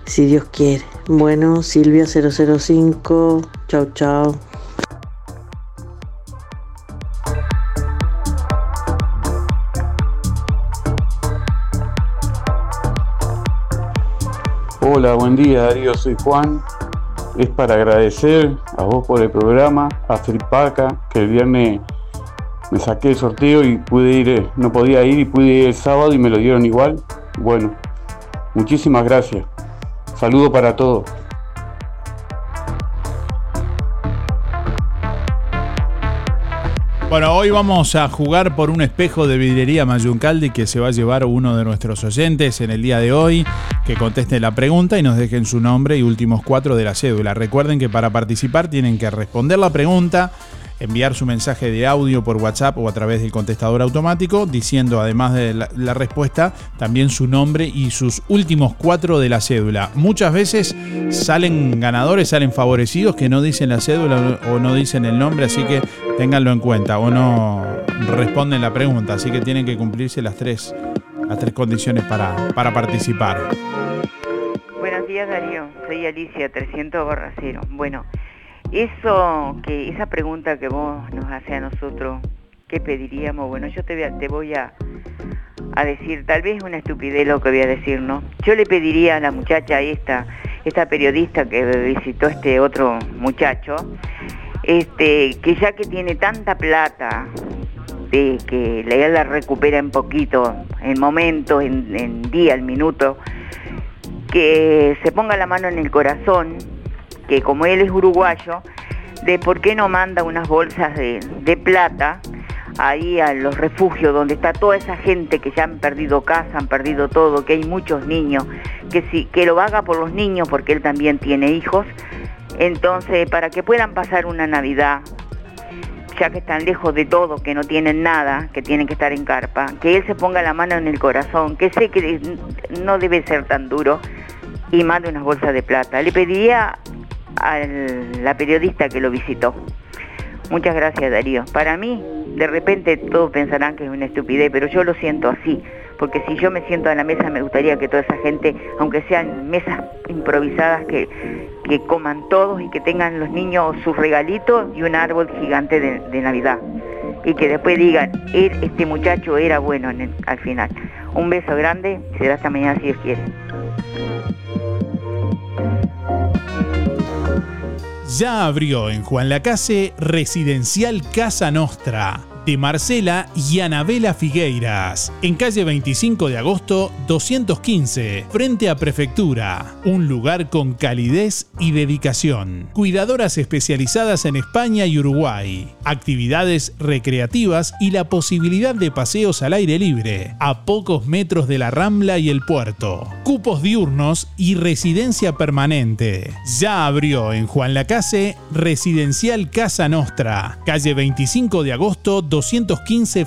si Dios quiere. Bueno, Silvia 005, chao, chao. Hola, buen día Darío, soy Juan. Es para agradecer a vos por el programa, a Fripaca, que el viernes me saqué el sorteo y pude ir, eh, no podía ir y pude ir el sábado y me lo dieron igual. Bueno, muchísimas gracias. Saludo para todos. Bueno, hoy vamos a jugar por un espejo de vidrería Mayuncaldi que se va a llevar uno de nuestros oyentes en el día de hoy, que conteste la pregunta y nos dejen su nombre y últimos cuatro de la cédula. Recuerden que para participar tienen que responder la pregunta, enviar su mensaje de audio por WhatsApp o a través del contestador automático, diciendo además de la, respuesta también su nombre y sus últimos cuatro de la cédula. Muchas veces salen ganadores, salen favorecidos que no dicen la cédula o no dicen el nombre, así que ténganlo en cuenta o no responden la pregunta, así que tienen que cumplirse las tres, las tres condiciones para, para participar. Buenos días Darío, soy Alicia 300 barra cero. Bueno, eso que esa pregunta que vos nos hace a nosotros, ¿qué pediríamos? Bueno, yo te voy a, te voy a, a decir, tal vez una estupidez lo que voy a decir, ¿no? Yo le pediría a la muchacha esta, esta periodista que visitó este otro muchacho, este, que ya que tiene tanta plata, de que la la recupera en poquito, en momentos, en, en día, en minuto, que se ponga la mano en el corazón, que como él es uruguayo, de por qué no manda unas bolsas de, plata ahí a los refugios donde está toda esa gente que ya han perdido casa, han perdido todo, que hay muchos niños, que si que lo haga por los niños porque él también tiene hijos. Entonces, para que puedan pasar una Navidad, ya que están lejos de todo, que no tienen nada, que tienen que estar en carpa, que él se ponga la mano en el corazón, que sé que no debe ser tan duro y mande unas bolsas de plata. Le pediría a la periodista que lo visitó. Muchas gracias Darío. Para mí, de repente todos pensarán que es una estupidez, pero yo lo siento así, porque si yo me siento a la mesa me gustaría que toda esa gente, aunque sean mesas improvisadas, que, que coman todos y que tengan los niños sus regalitos y un árbol gigante de, Navidad. Y que después digan, "Er- este muchacho era bueno al final. Un beso grande, será hasta mañana si Dios quiere. Ya abrió en Juan Lacase Residencial Casa Nostra de Marcela y Anabela Figueiras, en calle 25 de agosto 215, frente a Prefectura, un lugar con calidez y dedicación. Cuidadoras especializadas en España y Uruguay, actividades recreativas y la posibilidad de paseos al aire libre, a pocos metros de la Rambla y el puerto. Cupos diurnos y residencia permanente. Ya abrió en Juan Lacase Residencial Casa Nostra, calle 25 de agosto 215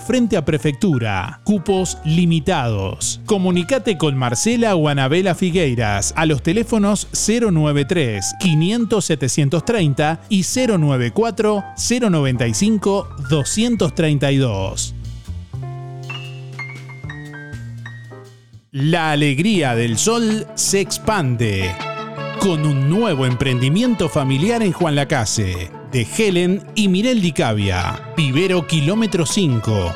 frente a Prefectura. Cupos limitados. Comunicate con Marcela o Anabela Figueiras a los teléfonos 093 500 730 y 094 095 232. La alegría del sol se expande con un nuevo emprendimiento familiar en Juan Lacase, de Helen y Mirel Dicavia, Vivero Kilómetro 5,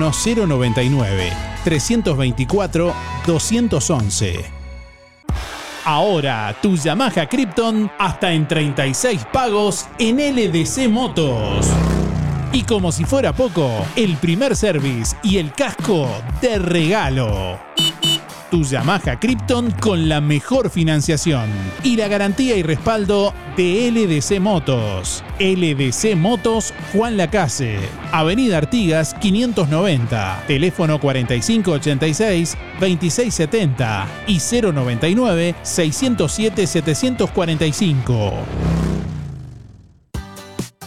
099 324 211. Ahora, tu Yamaha Krypton hasta en 36 pagos en LDC Motos. Y como si fuera poco, el primer service y el casco de regalo. Tu Yamaha Krypton con la mejor financiación y la garantía y respaldo de LDC Motos. LDC Motos Juan Lacase, Avenida Artigas 590, teléfono 4586-2670 y 099-607-745.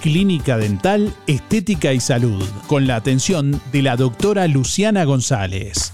Clínica Dental, Estética y Salud, con la atención de la doctora Luciana González.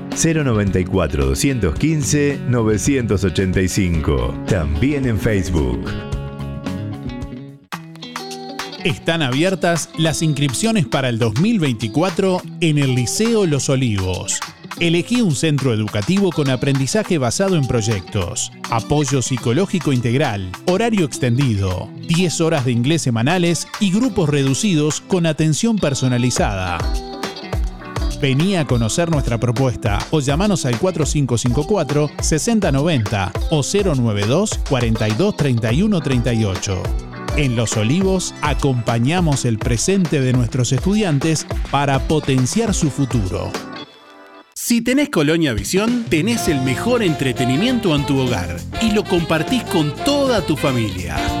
094 215 985. También en Facebook. Están abiertas las inscripciones para el 2024 en el Liceo Los Olivos. Elegí un centro educativo con aprendizaje basado en proyectos, apoyo psicológico integral, horario extendido, 10 horas de inglés semanales y grupos reducidos con atención personalizada. Vení a conocer nuestra propuesta o llamanos al 4554-6090 o 092 42 31 38. En Los Olivos acompañamos el presente de nuestros estudiantes para potenciar su futuro. Si tenés Colonia Visión, tenés el mejor entretenimiento en tu hogar y lo compartís con toda tu familia.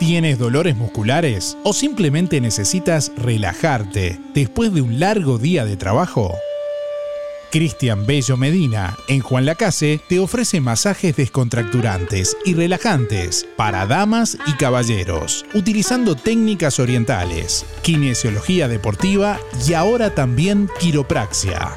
¿Tienes dolores musculares o simplemente necesitas relajarte después de un largo día de trabajo? Cristian Bello Medina, en Juan Lacase, te ofrece masajes descontracturantes y relajantes para damas y caballeros, utilizando técnicas orientales, kinesiología deportiva y ahora también quiropraxia.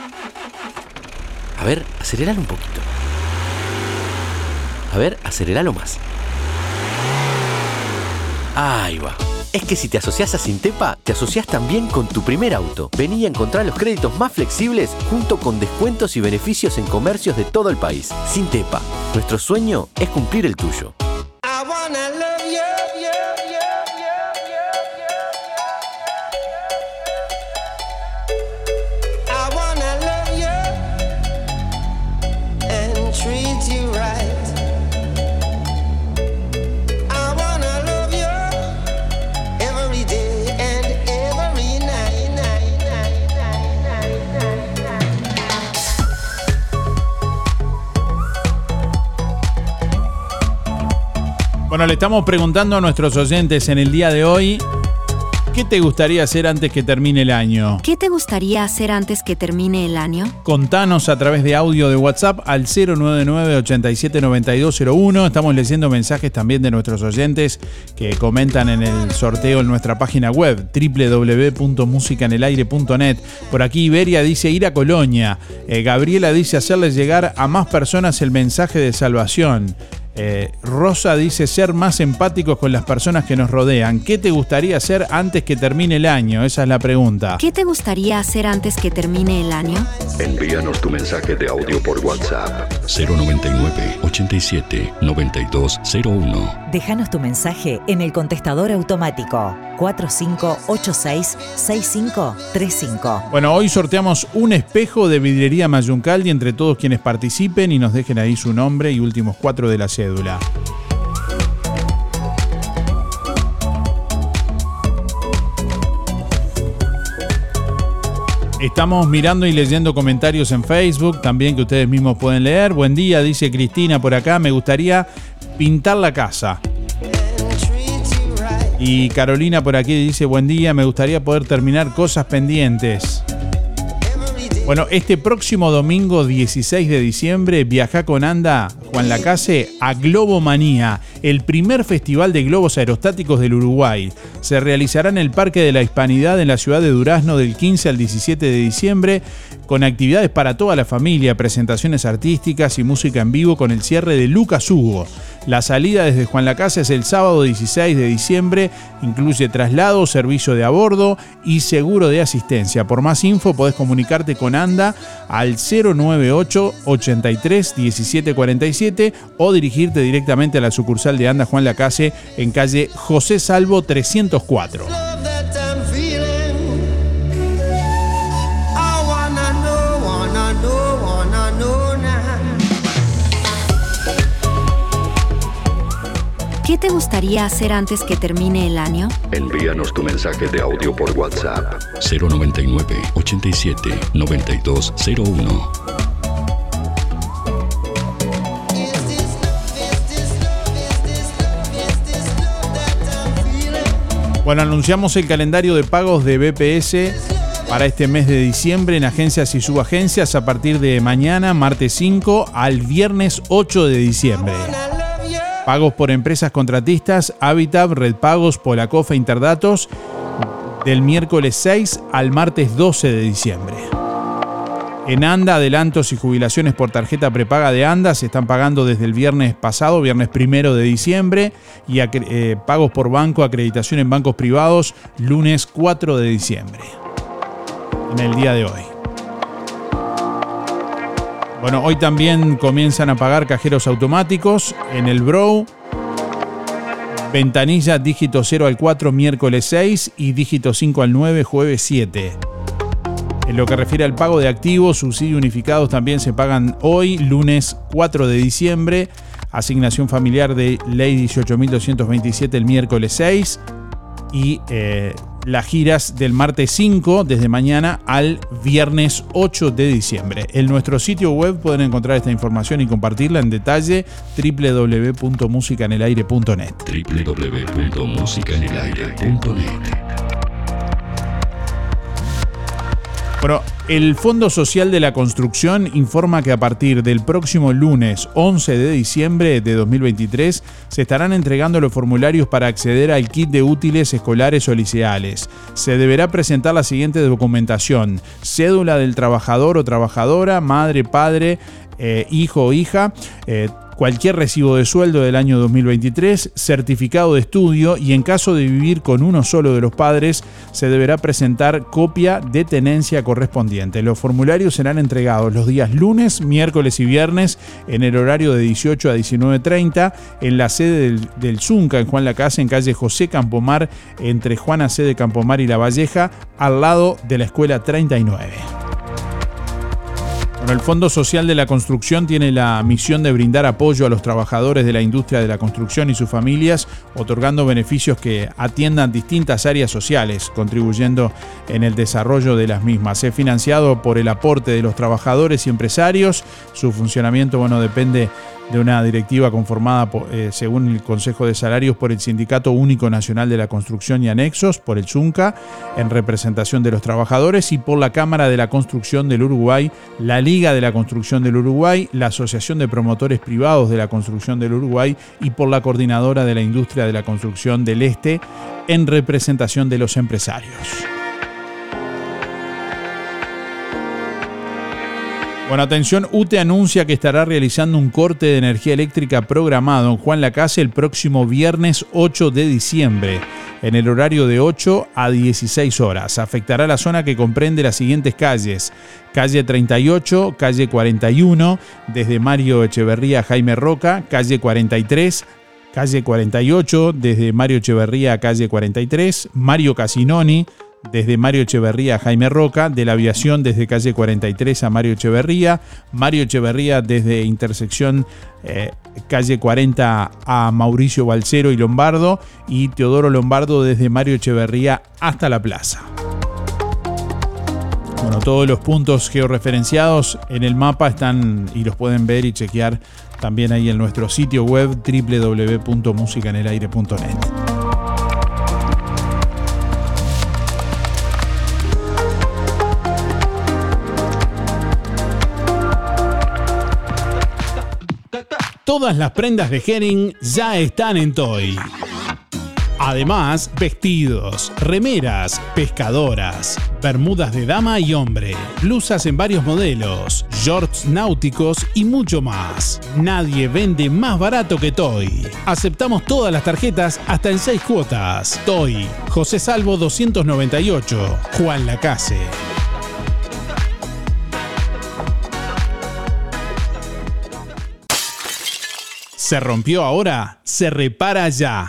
A ver, aceleralo un poquito. A ver, aceleralo más. Ahí va. Es que si te asocias a Sintepa, te asocias también con tu primer auto. Vení a encontrar los créditos más flexibles junto con descuentos y beneficios en comercios de todo el país. Sintepa, nuestro sueño es cumplir el tuyo. I wanna love you, Bueno, le estamos preguntando a nuestros oyentes en el día de hoy, ¿qué te gustaría hacer antes que termine el año? ¿Qué te gustaría hacer antes que termine el año? Contanos a través de audio de WhatsApp al 099-879201. Estamos leyendo mensajes también de nuestros oyentes que comentan en el sorteo en nuestra página web www.musicanelaire.net. Por aquí Iberia dice ir a Colonia. Eh, Gabriela dice hacerles llegar a más personas el mensaje de salvación. Eh, Rosa dice ser más empáticos con las personas que nos rodean. ¿Qué te gustaría hacer antes que termine el año? Esa es la pregunta. ¿Qué te gustaría hacer antes que termine el año? Envíanos tu mensaje de audio por WhatsApp 099 87 9201. Déjanos tu mensaje en el contestador automático 4586-6535. Bueno, hoy sorteamos un espejo de vidriería Mayuncaldi entre todos quienes participen y nos dejen ahí su nombre y últimos cuatro de la Estamos mirando y leyendo comentarios en Facebook, también que ustedes mismos pueden leer. Buen día, dice Cristina por acá, me gustaría pintar la casa. Y Carolina por aquí dice, buen día, me gustaría poder terminar cosas pendientes. Bueno, este próximo domingo 16 de diciembre viaja con Anda Juan Lacase a Globomanía, el primer festival de globos aerostáticos del Uruguay. Se realizará en el Parque de la Hispanidad en la ciudad de Durazno del 15 al 17 de diciembre con actividades para toda la familia, presentaciones artísticas y música en vivo con el cierre de Lucas Hugo. La salida desde Juan Lacase es el sábado 16 de diciembre, incluye traslado, servicio de a bordo y seguro de asistencia. Por más info podés comunicarte con Anda al 098 83 17 47 o dirigirte directamente a la sucursal de Anda Juan Lacase en calle José Salvo 304. Te gustaría hacer antes que termine el año? Envíanos tu mensaje de audio por WhatsApp 099 87 9201. Bueno, anunciamos el calendario de pagos de BPS para este mes de diciembre en agencias y subagencias a partir de mañana, martes 5, al viernes 8 de diciembre. Pagos por empresas contratistas, Habitat, Red Pagos, Polacofa, Interdatos, del miércoles 6 al martes 12 de diciembre. En ANDA, adelantos y jubilaciones por tarjeta prepaga de ANDA se están pagando desde el viernes pasado, viernes primero de diciembre, y eh, pagos por banco, acreditación en bancos privados, lunes 4 de diciembre. En el día de hoy. Bueno, hoy también comienzan a pagar cajeros automáticos en el Brow. Ventanilla dígito 0 al 4 miércoles 6 y dígito 5 al 9 jueves 7. En lo que refiere al pago de activos, subsidios unificados también se pagan hoy, lunes 4 de diciembre. Asignación familiar de ley 18.227 el miércoles 6. Y eh, las giras del martes 5 desde mañana al viernes 8 de diciembre. En nuestro sitio web pueden encontrar esta información y compartirla en detalle www.musicanelaire.net. www.musicanelaire.net Bueno, el Fondo Social de la Construcción informa que a partir del próximo lunes 11 de diciembre de 2023 se estarán entregando los formularios para acceder al kit de útiles escolares o liceales. Se deberá presentar la siguiente documentación: cédula del trabajador o trabajadora, madre, padre, eh, hijo o hija, eh, cualquier recibo de sueldo del año 2023, certificado de estudio y en caso de vivir con uno solo de los padres, se deberá presentar copia de tenencia correspondiente. Los formularios serán entregados los días lunes, miércoles y viernes en el horario de 18 a 19.30 en la sede del, del Zunca en Juan Lacase, en calle José Campomar, entre Juana C. de Campomar y La Valleja, al lado de la Escuela 39. El Fondo Social de la Construcción tiene la misión de brindar apoyo a los trabajadores de la industria de la construcción y sus familias, otorgando beneficios que atiendan distintas áreas sociales, contribuyendo en el desarrollo de las mismas. Es financiado por el aporte de los trabajadores y empresarios. Su funcionamiento bueno, depende de una directiva conformada, eh, según el Consejo de Salarios, por el Sindicato Único Nacional de la Construcción y Anexos, por el ZUNCA, en representación de los trabajadores, y por la Cámara de la Construcción del Uruguay, la Liga de la Construcción del Uruguay, la Asociación de Promotores Privados de la Construcción del Uruguay y por la Coordinadora de la Industria de la Construcción del Este, en representación de los empresarios. Bueno, atención, UTE anuncia que estará realizando un corte de energía eléctrica programado en Juan Lacase el próximo viernes 8 de diciembre, en el horario de 8 a 16 horas. Afectará la zona que comprende las siguientes calles. Calle 38, calle 41, desde Mario Echeverría a Jaime Roca, calle 43, calle 48, desde Mario Echeverría a calle 43, Mario Casinoni, desde Mario Echeverría a Jaime Roca, de la aviación desde calle 43 a Mario Echeverría, Mario Echeverría desde intersección eh, calle 40 a Mauricio Balcero y Lombardo, y Teodoro Lombardo desde Mario Echeverría hasta la plaza. Bueno, todos los puntos georreferenciados en el mapa están y los pueden ver y chequear también ahí en nuestro sitio web www.musicanelaire.net. Todas las prendas de Herring ya están en Toy. Además, vestidos, remeras, pescadoras, bermudas de dama y hombre, blusas en varios modelos, shorts náuticos y mucho más. Nadie vende más barato que Toy. Aceptamos todas las tarjetas hasta en 6 cuotas. Toy, José Salvo 298, Juan Lacase. ¿Se rompió ahora? Se repara ya.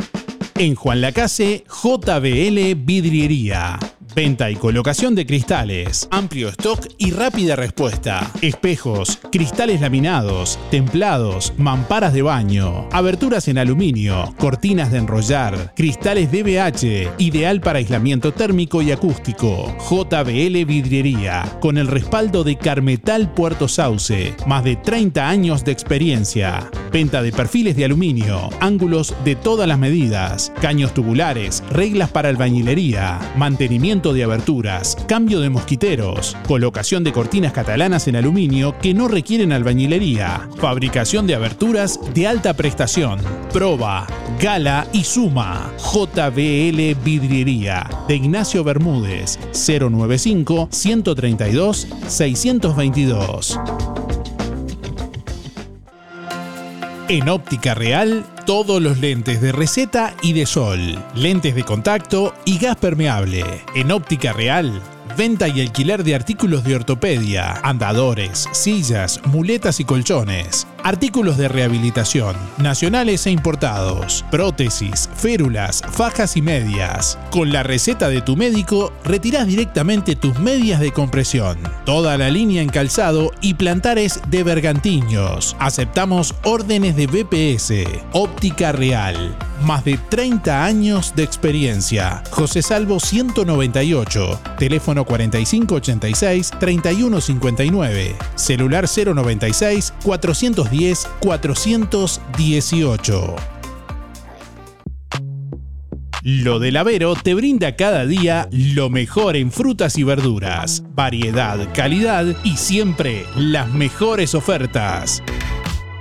En Juan Lacase, JBL Vidriería. Venta y colocación de cristales, amplio stock y rápida respuesta. Espejos, cristales laminados, templados, mamparas de baño, aberturas en aluminio, cortinas de enrollar, cristales DBH, ideal para aislamiento térmico y acústico. JBL Vidriería, con el respaldo de Carmetal Puerto Sauce, más de 30 años de experiencia. Venta de perfiles de aluminio, ángulos de todas las medidas, caños tubulares, reglas para albañilería, mantenimiento de aberturas, cambio de mosquiteros, colocación de cortinas catalanas en aluminio que no requieren albañilería, fabricación de aberturas de alta prestación, proba, gala y suma. JBL Vidriería de Ignacio Bermúdez 095 132 622. En óptica real, todos los lentes de receta y de sol, lentes de contacto y gas permeable. En óptica real, venta y alquiler de artículos de ortopedia, andadores, sillas, muletas y colchones. Artículos de rehabilitación, nacionales e importados, prótesis, férulas, fajas y medias. Con la receta de tu médico, retirás directamente tus medias de compresión. Toda la línea en calzado y plantares de bergantiños. Aceptamos órdenes de BPS. Óptica Real. Más de 30 años de experiencia. José Salvo 198. Teléfono 4586-3159. Celular 096 410 418. Lo del Avero te brinda cada día lo mejor en frutas y verduras, variedad, calidad y siempre las mejores ofertas.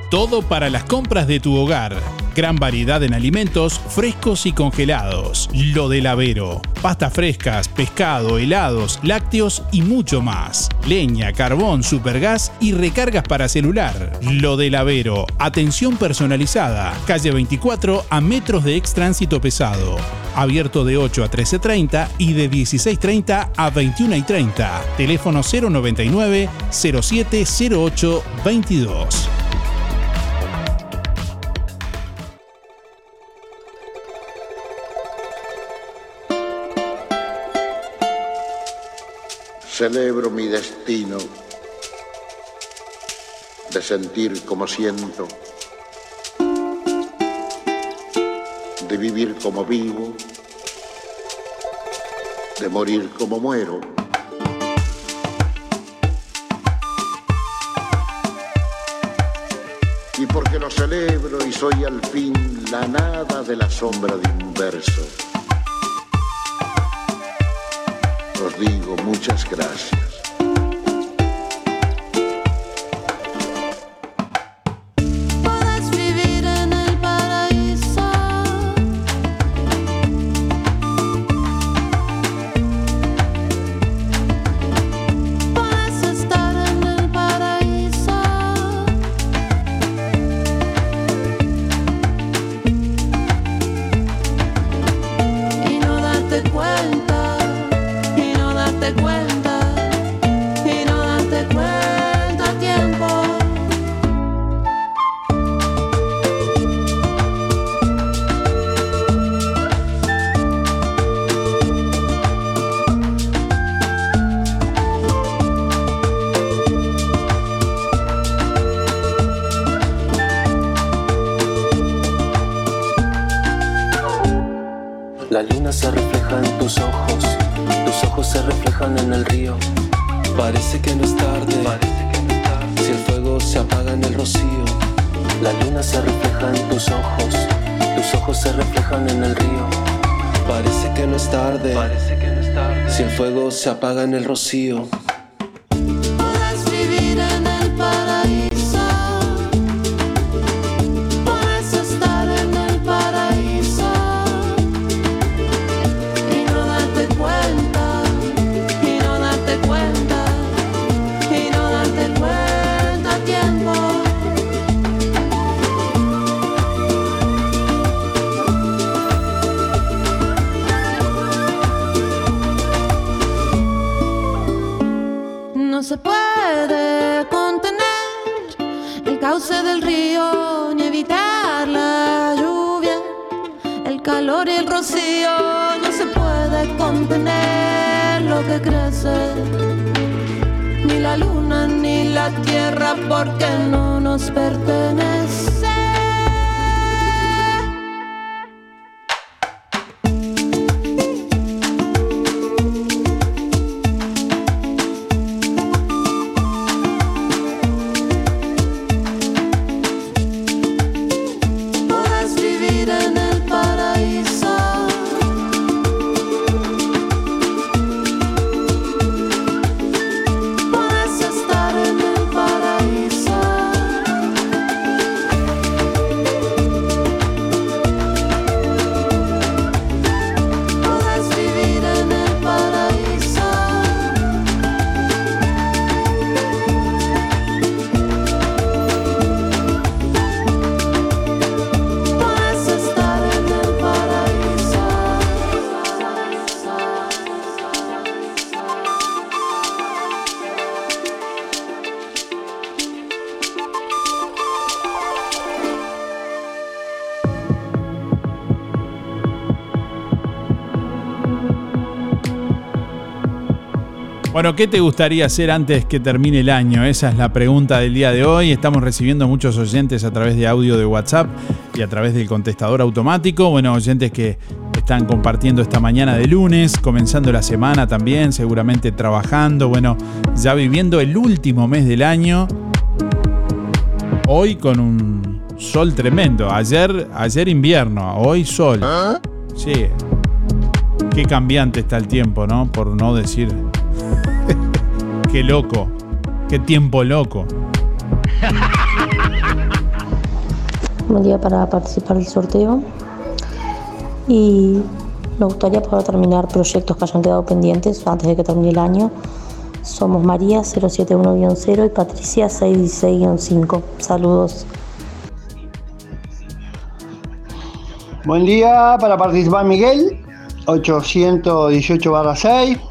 Todo para las compras de tu hogar. Gran variedad en alimentos frescos y congelados. Lo del Avero. Pastas frescas, pescado, helados, lácteos y mucho más. Leña, carbón, supergas y recargas para celular. Lo del Avero. Atención personalizada. Calle 24 a metros de ex tránsito pesado. Abierto de 8 a 13.30 y de 16.30 a 21.30. Teléfono 099 0708 22. Celebro mi destino de sentir como siento, de vivir como vivo, de morir como muero. Y porque los celebro y soy al fin la nada de la sombra de un verso. Os digo muchas gracias. Se apaga en el rocío. El calor y el rocío. No se puede contener lo que crece, ni la luna ni la tierra, porque no nos pertenece. Bueno, ¿qué te gustaría hacer antes que termine el año? Esa es la pregunta del día de hoy. Estamos recibiendo muchos oyentes a través de audio de WhatsApp y a través del contestador automático. Bueno, oyentes que están compartiendo esta mañana de lunes, comenzando la semana también, seguramente trabajando, bueno, ya viviendo el último mes del año. Hoy con un sol tremendo. Ayer, ayer invierno, hoy sol. Sí. Qué cambiante está el tiempo, ¿no? Por no decir. Qué loco. Qué tiempo loco. Buen día para participar del sorteo. Y me gustaría poder terminar proyectos que hayan quedado pendientes antes de que termine el año. Somos María 071-0 y Patricia 616-5. Saludos. Buen día para participar Miguel, 818 6.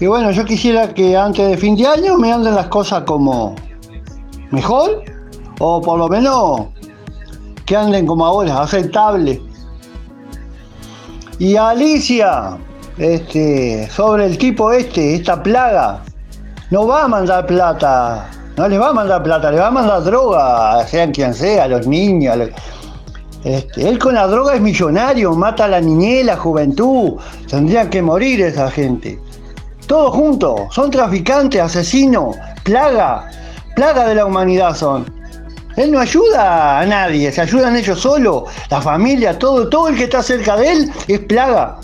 Y bueno, yo quisiera que antes de fin de año me anden las cosas como mejor, o por lo menos que anden como ahora, aceptable. Y Alicia, este, sobre el tipo este, esta plaga, no va a mandar plata, no les va a mandar plata, le va a mandar droga, sean quien sea, a los niños, este, él con la droga es millonario, mata a la niñez, la juventud. Tendrían que morir esa gente. Todos juntos. Son traficantes, asesinos, plaga. Plaga de la humanidad son. Él no ayuda a nadie, se ayudan ellos solos, la familia, todo, todo el que está cerca de él es plaga.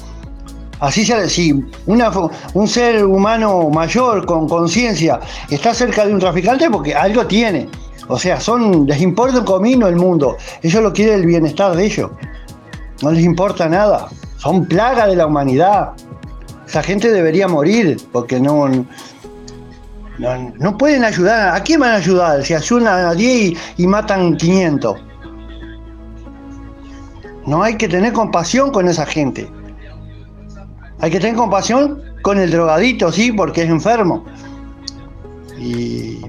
Así se, si un ser humano mayor con conciencia está cerca de un traficante porque algo tiene. O sea, son, les importa un comino el mundo. Ellos lo quieren el bienestar de ellos. No les importa nada. Son plaga de la humanidad. Esa gente debería morir porque no, no, pueden ayudar. ¿A quién van a ayudar? Si ayudan a 10 y, matan 500. No hay que tener compasión con esa gente. Hay que tener compasión con el drogadito, sí, porque es enfermo.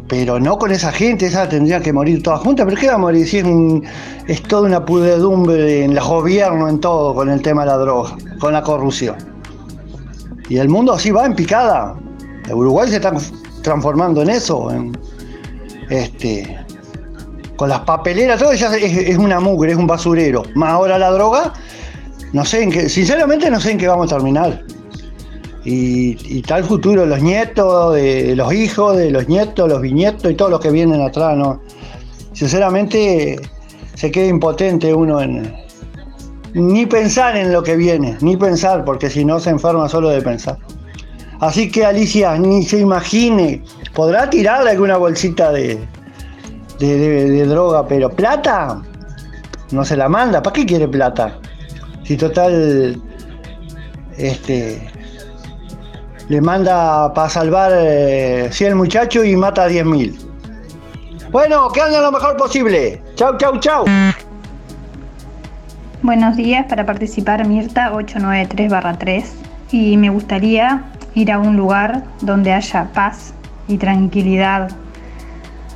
pero no con esa gente, esa tendría que morir toda junta. ¿Pero qué va a morir si es, es toda una pudredumbre en los gobiernos, en todo, con el tema de la droga, con la corrupción? Y el mundo así va en picada. Uruguay se está transformando en eso, este, con las papeleras, todo ya es, una mugre, es un basurero. Más ahora la droga, no sé en qué, sinceramente no sé en qué vamos a terminar. Y, tal futuro, los nietos, de los hijos, de los nietos, los bisnietos y todos los que vienen atrás, ¿no? Sinceramente se queda impotente uno en, ni pensar en lo que viene, ni pensar, porque si no se enferma solo de pensar. Así que Alicia, ni se imagine, podrá tirarle alguna bolsita de, de, droga, pero plata no se la manda. ¿Para qué quiere plata? Si total, este, le manda para salvar 100 eh, muchachos y mata a 10.000. Bueno, que hagan lo mejor posible. Chau, chau, chau. Buenos días, para participar Mirta 893-3 y me gustaría ir a un lugar donde haya paz y tranquilidad,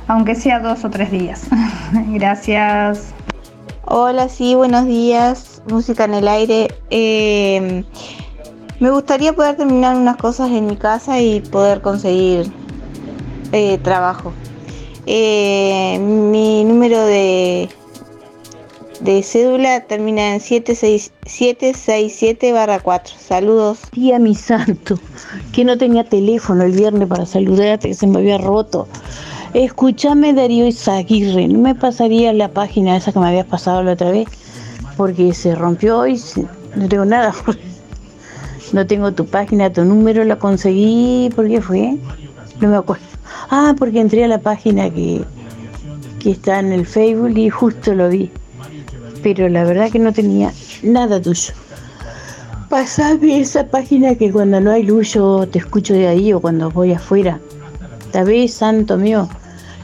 aunque sea dos o tres días. Gracias. Hola, sí, buenos días. Música en el aire. Em, me gustaría poder terminar unas cosas en mi casa y poder conseguir eh, trabajo. Eh, mi número de de cédula termina en 767-4. Saludos. Tía mi santo, que no tenía teléfono el viernes para saludarte, que se me había roto. Escúchame Darío Izaguirre, ¿no me pasaría la página esa que me habías pasado la otra vez? Porque se rompió y no tengo nada. No tengo tu página, tu número, la conseguí, ¿por qué fue? No me acuerdo. Ah, porque entré a la página que, que está en el Facebook y justo lo vi pero la verdad que no tenía nada tuyo. Pasame esa página que cuando no hay luz yo te escucho de ahí o cuando voy afuera. Tal vez, santo mío,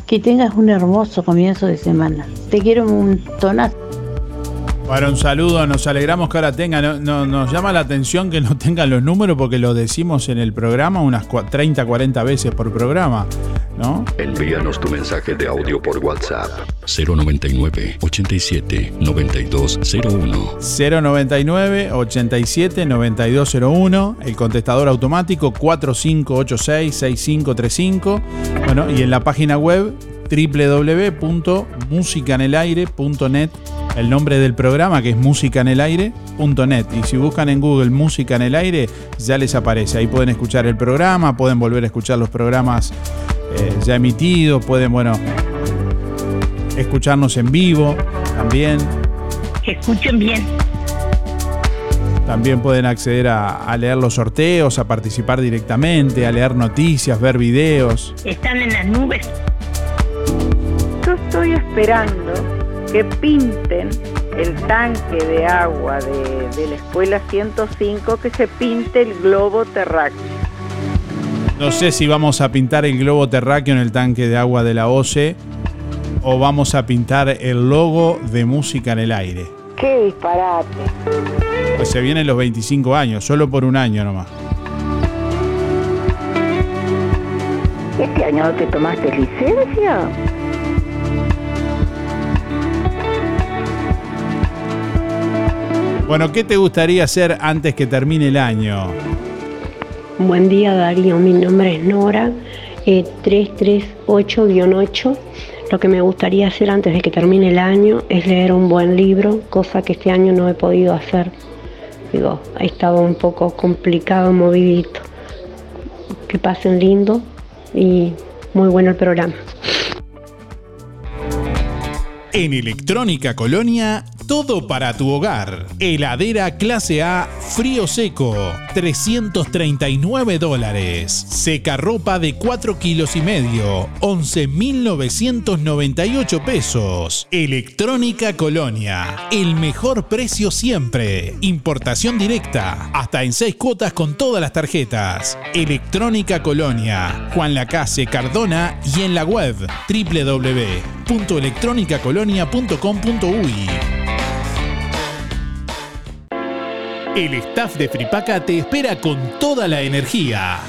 que tengas un hermoso comienzo de semana. Te quiero un tonazo. Para un saludo, nos alegramos que ahora tenga, no, nos llama la atención que no tengan los números porque lo decimos en el programa unas 30, 40 veces por programa, ¿no? Envíanos tu mensaje de audio por WhatsApp 099 87 9201. 099 87 9201, el contestador automático 4586 6535. Bueno, y en la página web www.musicanelaire.net el nombre del programa que es musicanelaire.net y si buscan en Google Música en el Aire ya les aparece. Ahí pueden escuchar el programa, pueden volver a escuchar los programas eh, ya emitidos, pueden, bueno, escucharnos en vivo también. Escuchen bien. También pueden acceder a, a, leer los sorteos, a participar directamente, a leer noticias, ver videos. Están en las nubes. Yo estoy esperando que pinten el tanque de agua de, la escuela 105, que se pinte el globo terráqueo. No sé si vamos a pintar el globo terráqueo en el tanque de agua de la OCE o vamos a pintar el logo de música en el aire. ¡Qué disparate! Pues se vienen los 25 años, solo por un año nomás. ¿Este año te tomaste licencia? Bueno, ¿qué te gustaría hacer antes que termine el año? Buen día Darío, mi nombre es Nora, 338-8. Eh, Lo que me gustaría hacer antes de que termine el año es leer un buen libro, cosa que este año no he podido hacer. Digo, ha estado un poco complicado, movidito. Que pasen lindo y muy bueno el programa. En Electrónica Colonia, todo para tu hogar. Heladera clase A, frío seco, 339 dólares. Secarropa de 4 kilos y medio, 11.998 pesos. Electrónica Colonia, el mejor precio siempre. Importación directa, hasta en 6 cuotas con todas las tarjetas. Electrónica Colonia, Juan Lacase Cardona y en la web www.electronicacolonia.com.uy. El staff de Fripaca te espera con toda la energía.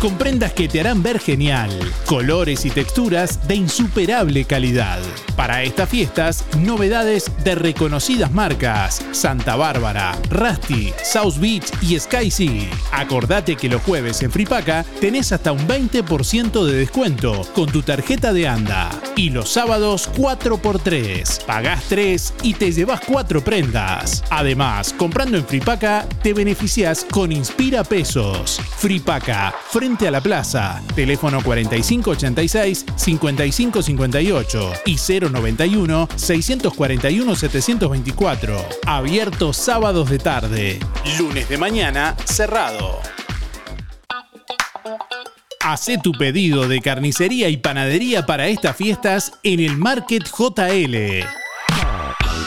Con prendas que te harán ver genial, colores y texturas de insuperable calidad. Para estas fiestas, novedades de reconocidas marcas: Santa Bárbara, Rusty, South Beach y Sky Sea. Acordate que los jueves en Fripaca tenés hasta un 20% de descuento con tu tarjeta de ANDA. Y los sábados 4x3. Pagás 3 y te llevas 4 prendas. Además, comprando en Fripaca, te beneficias con Inspira Pesos. Fripaca, frente a la plaza. Teléfono 4586-5558 y 091-641-724. Abierto sábados de tarde. Lunes de mañana, cerrado. Hacé tu pedido de carnicería y panadería para estas fiestas en el Market JL.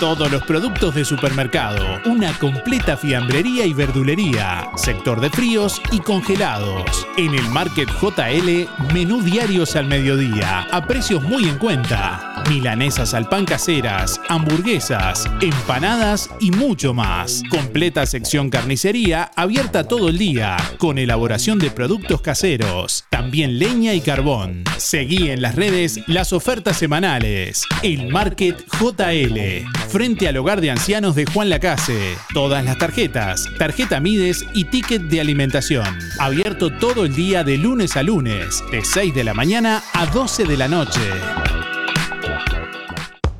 Todos los productos de supermercado, una completa fiambrería y verdulería, sector de fríos y congelados. En el Market JL, menú diarios al mediodía, a precios muy en cuenta. Milanesas al pan caseras, hamburguesas, empanadas y mucho más. Completa sección carnicería abierta todo el día, con elaboración de productos caseros. También leña y carbón. Seguí en las redes las ofertas semanales. El Market JL, frente al hogar de ancianos de Juan Lacase. Todas las tarjetas, tarjeta Mides y ticket de alimentación. Abierto todo el día de lunes a lunes, de 6 de la mañana a 12 de la noche.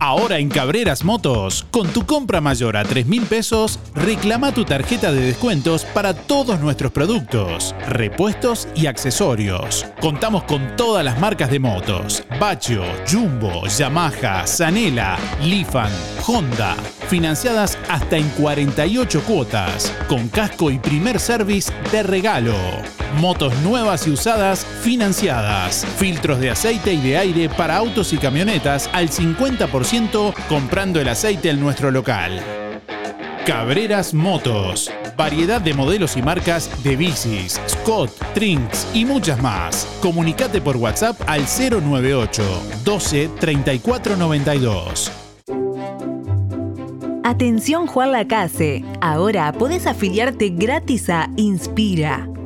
Ahora en Cabreras Motos, con tu compra mayor a 3 mil pesos, reclama tu tarjeta de descuentos para todos nuestros productos, repuestos y accesorios. Contamos con todas las marcas de motos: Bacho, Jumbo, Yamaha, Zanela, Lifan, Honda, financiadas hasta en 48 cuotas, con casco y primer service de regalo. Motos nuevas y usadas financiadas. Filtros de aceite y de aire para autos y camionetas al 50% comprando el aceite en nuestro local. Cabreras Motos. Variedad de modelos y marcas de bicis, Scott, Trinks y muchas más. Comunicate por WhatsApp al 098 12 34 92. Atención Juan Lacase, ahora podés afiliarte gratis a Inspira.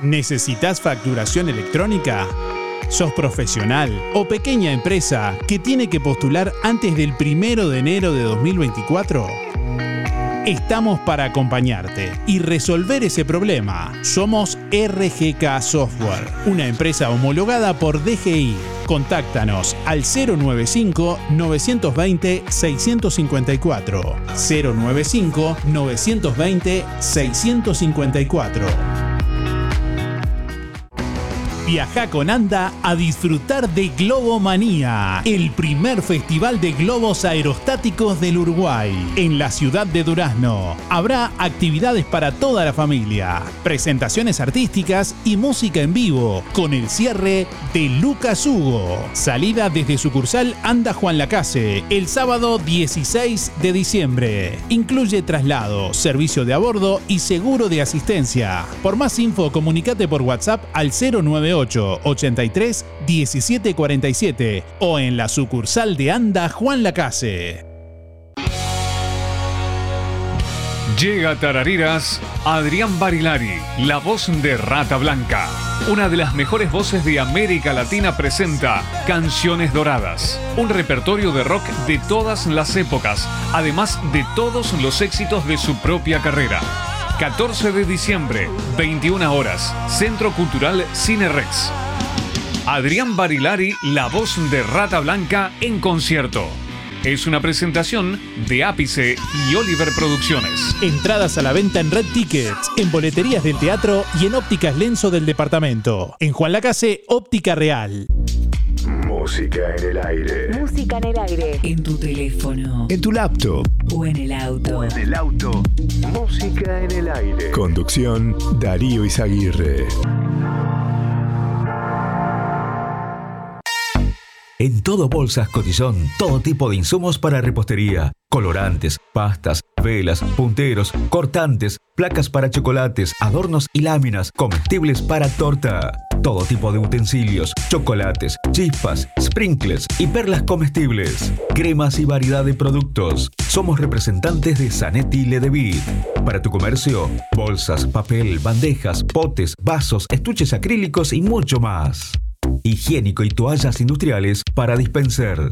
¿Necesitas facturación electrónica? ¿Sos profesional o pequeña empresa que tiene que postular antes del primero de enero de 2024? Estamos para acompañarte y resolver ese problema. Somos RGK Software, una empresa homologada por DGI. Contáctanos al 095-920-654. 095-920-654. Viaja con Anda a disfrutar de Globomanía, el primer festival de globos aerostáticos del Uruguay, en la ciudad de Durazno. Habrá actividades para toda la familia, presentaciones artísticas y música en vivo, con el cierre de Lucas Hugo. Salida desde sucursal Anda Juan Lacase, el sábado 16 de diciembre. Incluye traslado, servicio de a bordo y seguro de asistencia. Por más info, comunicate por WhatsApp al 098 83 17 47 o en la sucursal de Anda Juan Lacase. Llega Tarariras Adrián Barilari, la voz de Rata Blanca. Una de las mejores voces de América Latina presenta Canciones Doradas, un repertorio de rock de todas las épocas, además de todos los éxitos de su propia carrera. 14 de diciembre, 21 horas, Centro Cultural Cine Rex. Adrián Barilari, la voz de Rata Blanca en concierto. Es una presentación de Ápice y Oliver Producciones. Entradas a la venta en Red Tickets, en boleterías del teatro y en ópticas Lenzo del departamento. En Juan Lacase, Óptica Real. Música en el aire. Música en el aire. En tu teléfono. En tu laptop. O en el auto. En el auto. Música en el aire. Conducción Darío Izaguirre. En todo Bolsas Cotillón, todo tipo de insumos para repostería, colorantes, pastas, velas, punteros, cortantes, placas para chocolates, adornos y láminas, comestibles para torta. Todo tipo de utensilios, chocolates, chispas, sprinkles y perlas comestibles. Cremas y variedad de productos. Somos representantes de Zanetti Ledevit. Para tu comercio, bolsas, papel, bandejas, potes, vasos, estuches acrílicos y mucho más higiénico y toallas industriales para dispenser.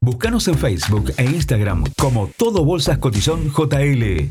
Búscanos en Facebook e Instagram como Todo Bolsas Cotizón JL.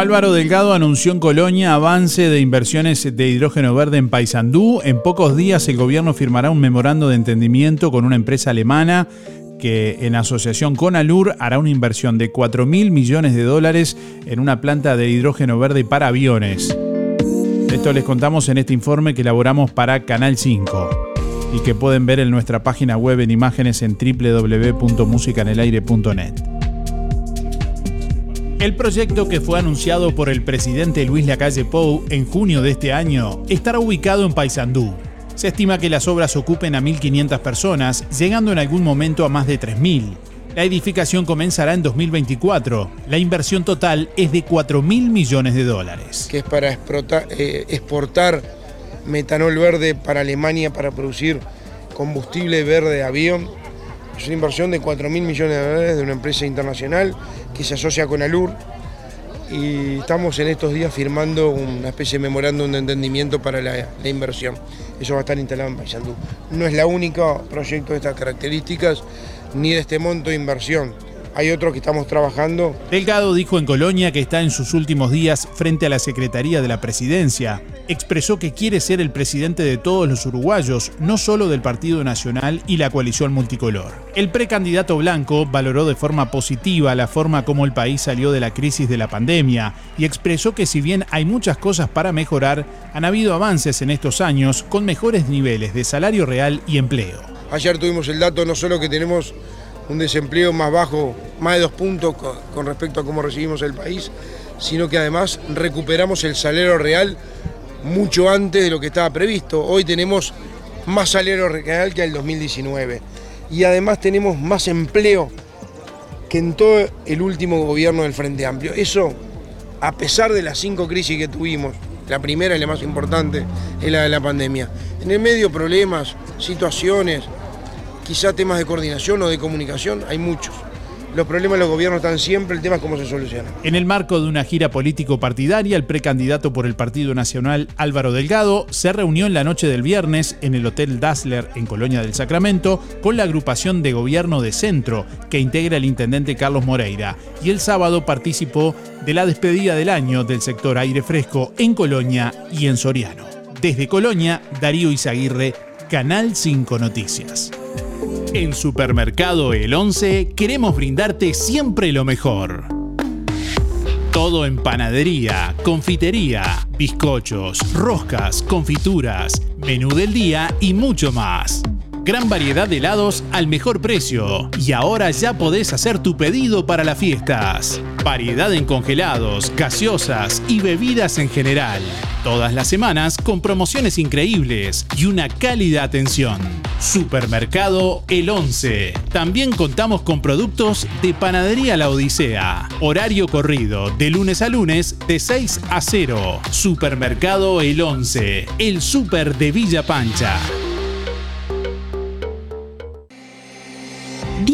Álvaro Delgado anunció en Colonia avance de inversiones de hidrógeno verde en Paysandú. En pocos días el gobierno firmará un memorando de entendimiento con una empresa alemana que en asociación con Alur hará una inversión de 4 mil millones de dólares en una planta de hidrógeno verde para aviones. Esto les contamos en este informe que elaboramos para Canal 5 y que pueden ver en nuestra página web en imágenes en www.musicanelaire.net. El proyecto que fue anunciado por el presidente Luis Lacalle Pou en junio de este año estará ubicado en Paysandú. Se estima que las obras ocupen a 1.500 personas, llegando en algún momento a más de 3.000. La edificación comenzará en 2024. La inversión total es de 4.000 millones de dólares. que es para exportar, eh, exportar metanol verde para Alemania para producir combustible verde de avión. Es una inversión de 4 mil millones de dólares de una empresa internacional que se asocia con Alur y estamos en estos días firmando una especie de memorándum de entendimiento para la, la inversión. Eso va a estar instalado en Paysandú. No es la única proyecto de estas características ni de este monto de inversión. Hay otros que estamos trabajando Delgado dijo en Colonia que está en sus últimos días frente a la Secretaría de la Presidencia. Expresó que quiere ser el presidente de todos los uruguayos, no solo del Partido Nacional y la coalición multicolor. El precandidato blanco valoró de forma positiva la forma como el país salió de la crisis de la pandemia y expresó que si bien hay muchas cosas para mejorar, han habido avances en estos años con mejores niveles de salario real y empleo. Ayer tuvimos el dato no solo que tenemos un desempleo más bajo, más de dos puntos co- con respecto a cómo recibimos el país, sino que además recuperamos el salario real mucho antes de lo que estaba previsto. Hoy tenemos más salario real que el 2019 y además tenemos más empleo que en todo el último gobierno del Frente Amplio. Eso, a pesar de las cinco crisis que tuvimos, la primera y la más importante es la de la pandemia. En el medio problemas, situaciones, quizá temas de coordinación o de comunicación, hay muchos. los problemas de los gobiernos están siempre, el tema es cómo se soluciona. En el marco de una gira político-partidaria, el precandidato por el Partido Nacional Álvaro Delgado se reunió en la noche del viernes en el Hotel Dassler en Colonia del Sacramento con la agrupación de gobierno de centro que integra el intendente Carlos Moreira y el sábado participó de la despedida del año del sector aire fresco en Colonia y en Soriano. Desde Colonia, Darío Izaguirre, Canal 5 Noticias. En Supermercado El 11 queremos brindarte siempre lo mejor. Todo en panadería, confitería, bizcochos, roscas, confituras, menú del día y mucho más. Gran variedad de helados al mejor precio. Y ahora ya podés hacer tu pedido para las fiestas. Variedad en congelados, gaseosas y bebidas en general. Todas las semanas con promociones increíbles y una cálida atención. Supermercado El 11. También contamos con productos de Panadería La Odisea. Horario corrido de lunes a lunes de 6 a 0. Supermercado El 11. El super de Villa Pancha.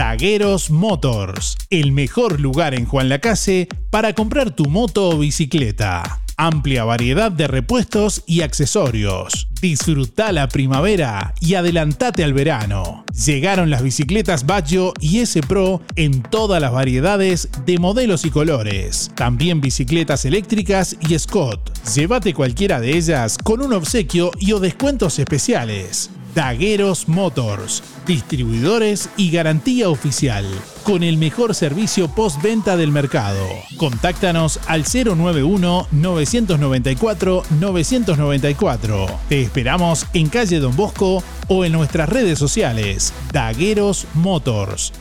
Dagueros Motors, el mejor lugar en Juan Lacase para comprar tu moto o bicicleta. Amplia variedad de repuestos y accesorios. Disfruta la primavera y adelantate al verano. Llegaron las bicicletas Baggio y S Pro en todas las variedades de modelos y colores. También bicicletas eléctricas y Scott. Llévate cualquiera de ellas con un obsequio y o descuentos especiales. Dagueros Motors, distribuidores y garantía oficial, con el mejor servicio postventa del mercado. Contáctanos al 091-994-994. Te esperamos en calle Don Bosco o en nuestras redes sociales. Dagueros Motors.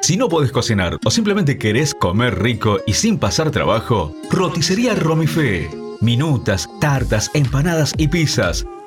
Si no podés cocinar o simplemente querés comer rico y sin pasar trabajo, roticería Romifé. Minutas, tartas, empanadas y pizzas.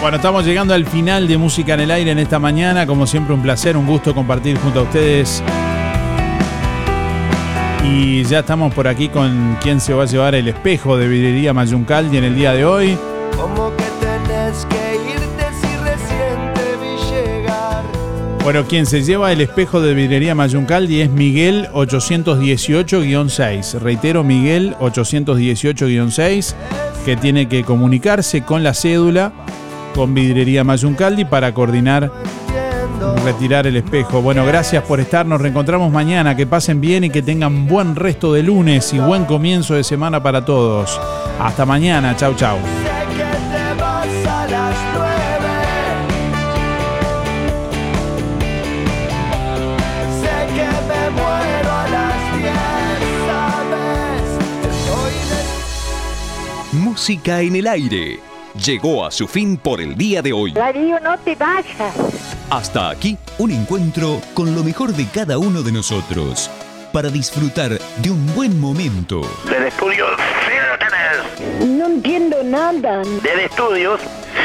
Bueno, estamos llegando al final de Música en el Aire en esta mañana. Como siempre, un placer, un gusto compartir junto a ustedes. Y ya estamos por aquí con quien se va a llevar el espejo de vidrería Mayuncaldi en el día de hoy. Como que tenés que irte si recién te vi llegar. Bueno, quien se lleva el espejo de vidrería Mayuncaldi es Miguel 818-6. Reitero, Miguel 818-6, que tiene que comunicarse con la cédula con vidrería Mayuncaldi para coordinar retirar el espejo. Bueno, gracias por estar. Nos reencontramos mañana. Que pasen bien y que tengan buen resto de lunes y buen comienzo de semana para todos. Hasta mañana. Chau, chau. Música en el aire. Llegó a su fin por el día de hoy. Darío, no te vayas. Hasta aquí un encuentro con lo mejor de cada uno de nosotros para disfrutar de un buen momento. Del estudio, sigan ustedes. No entiendo nada. Del estudios,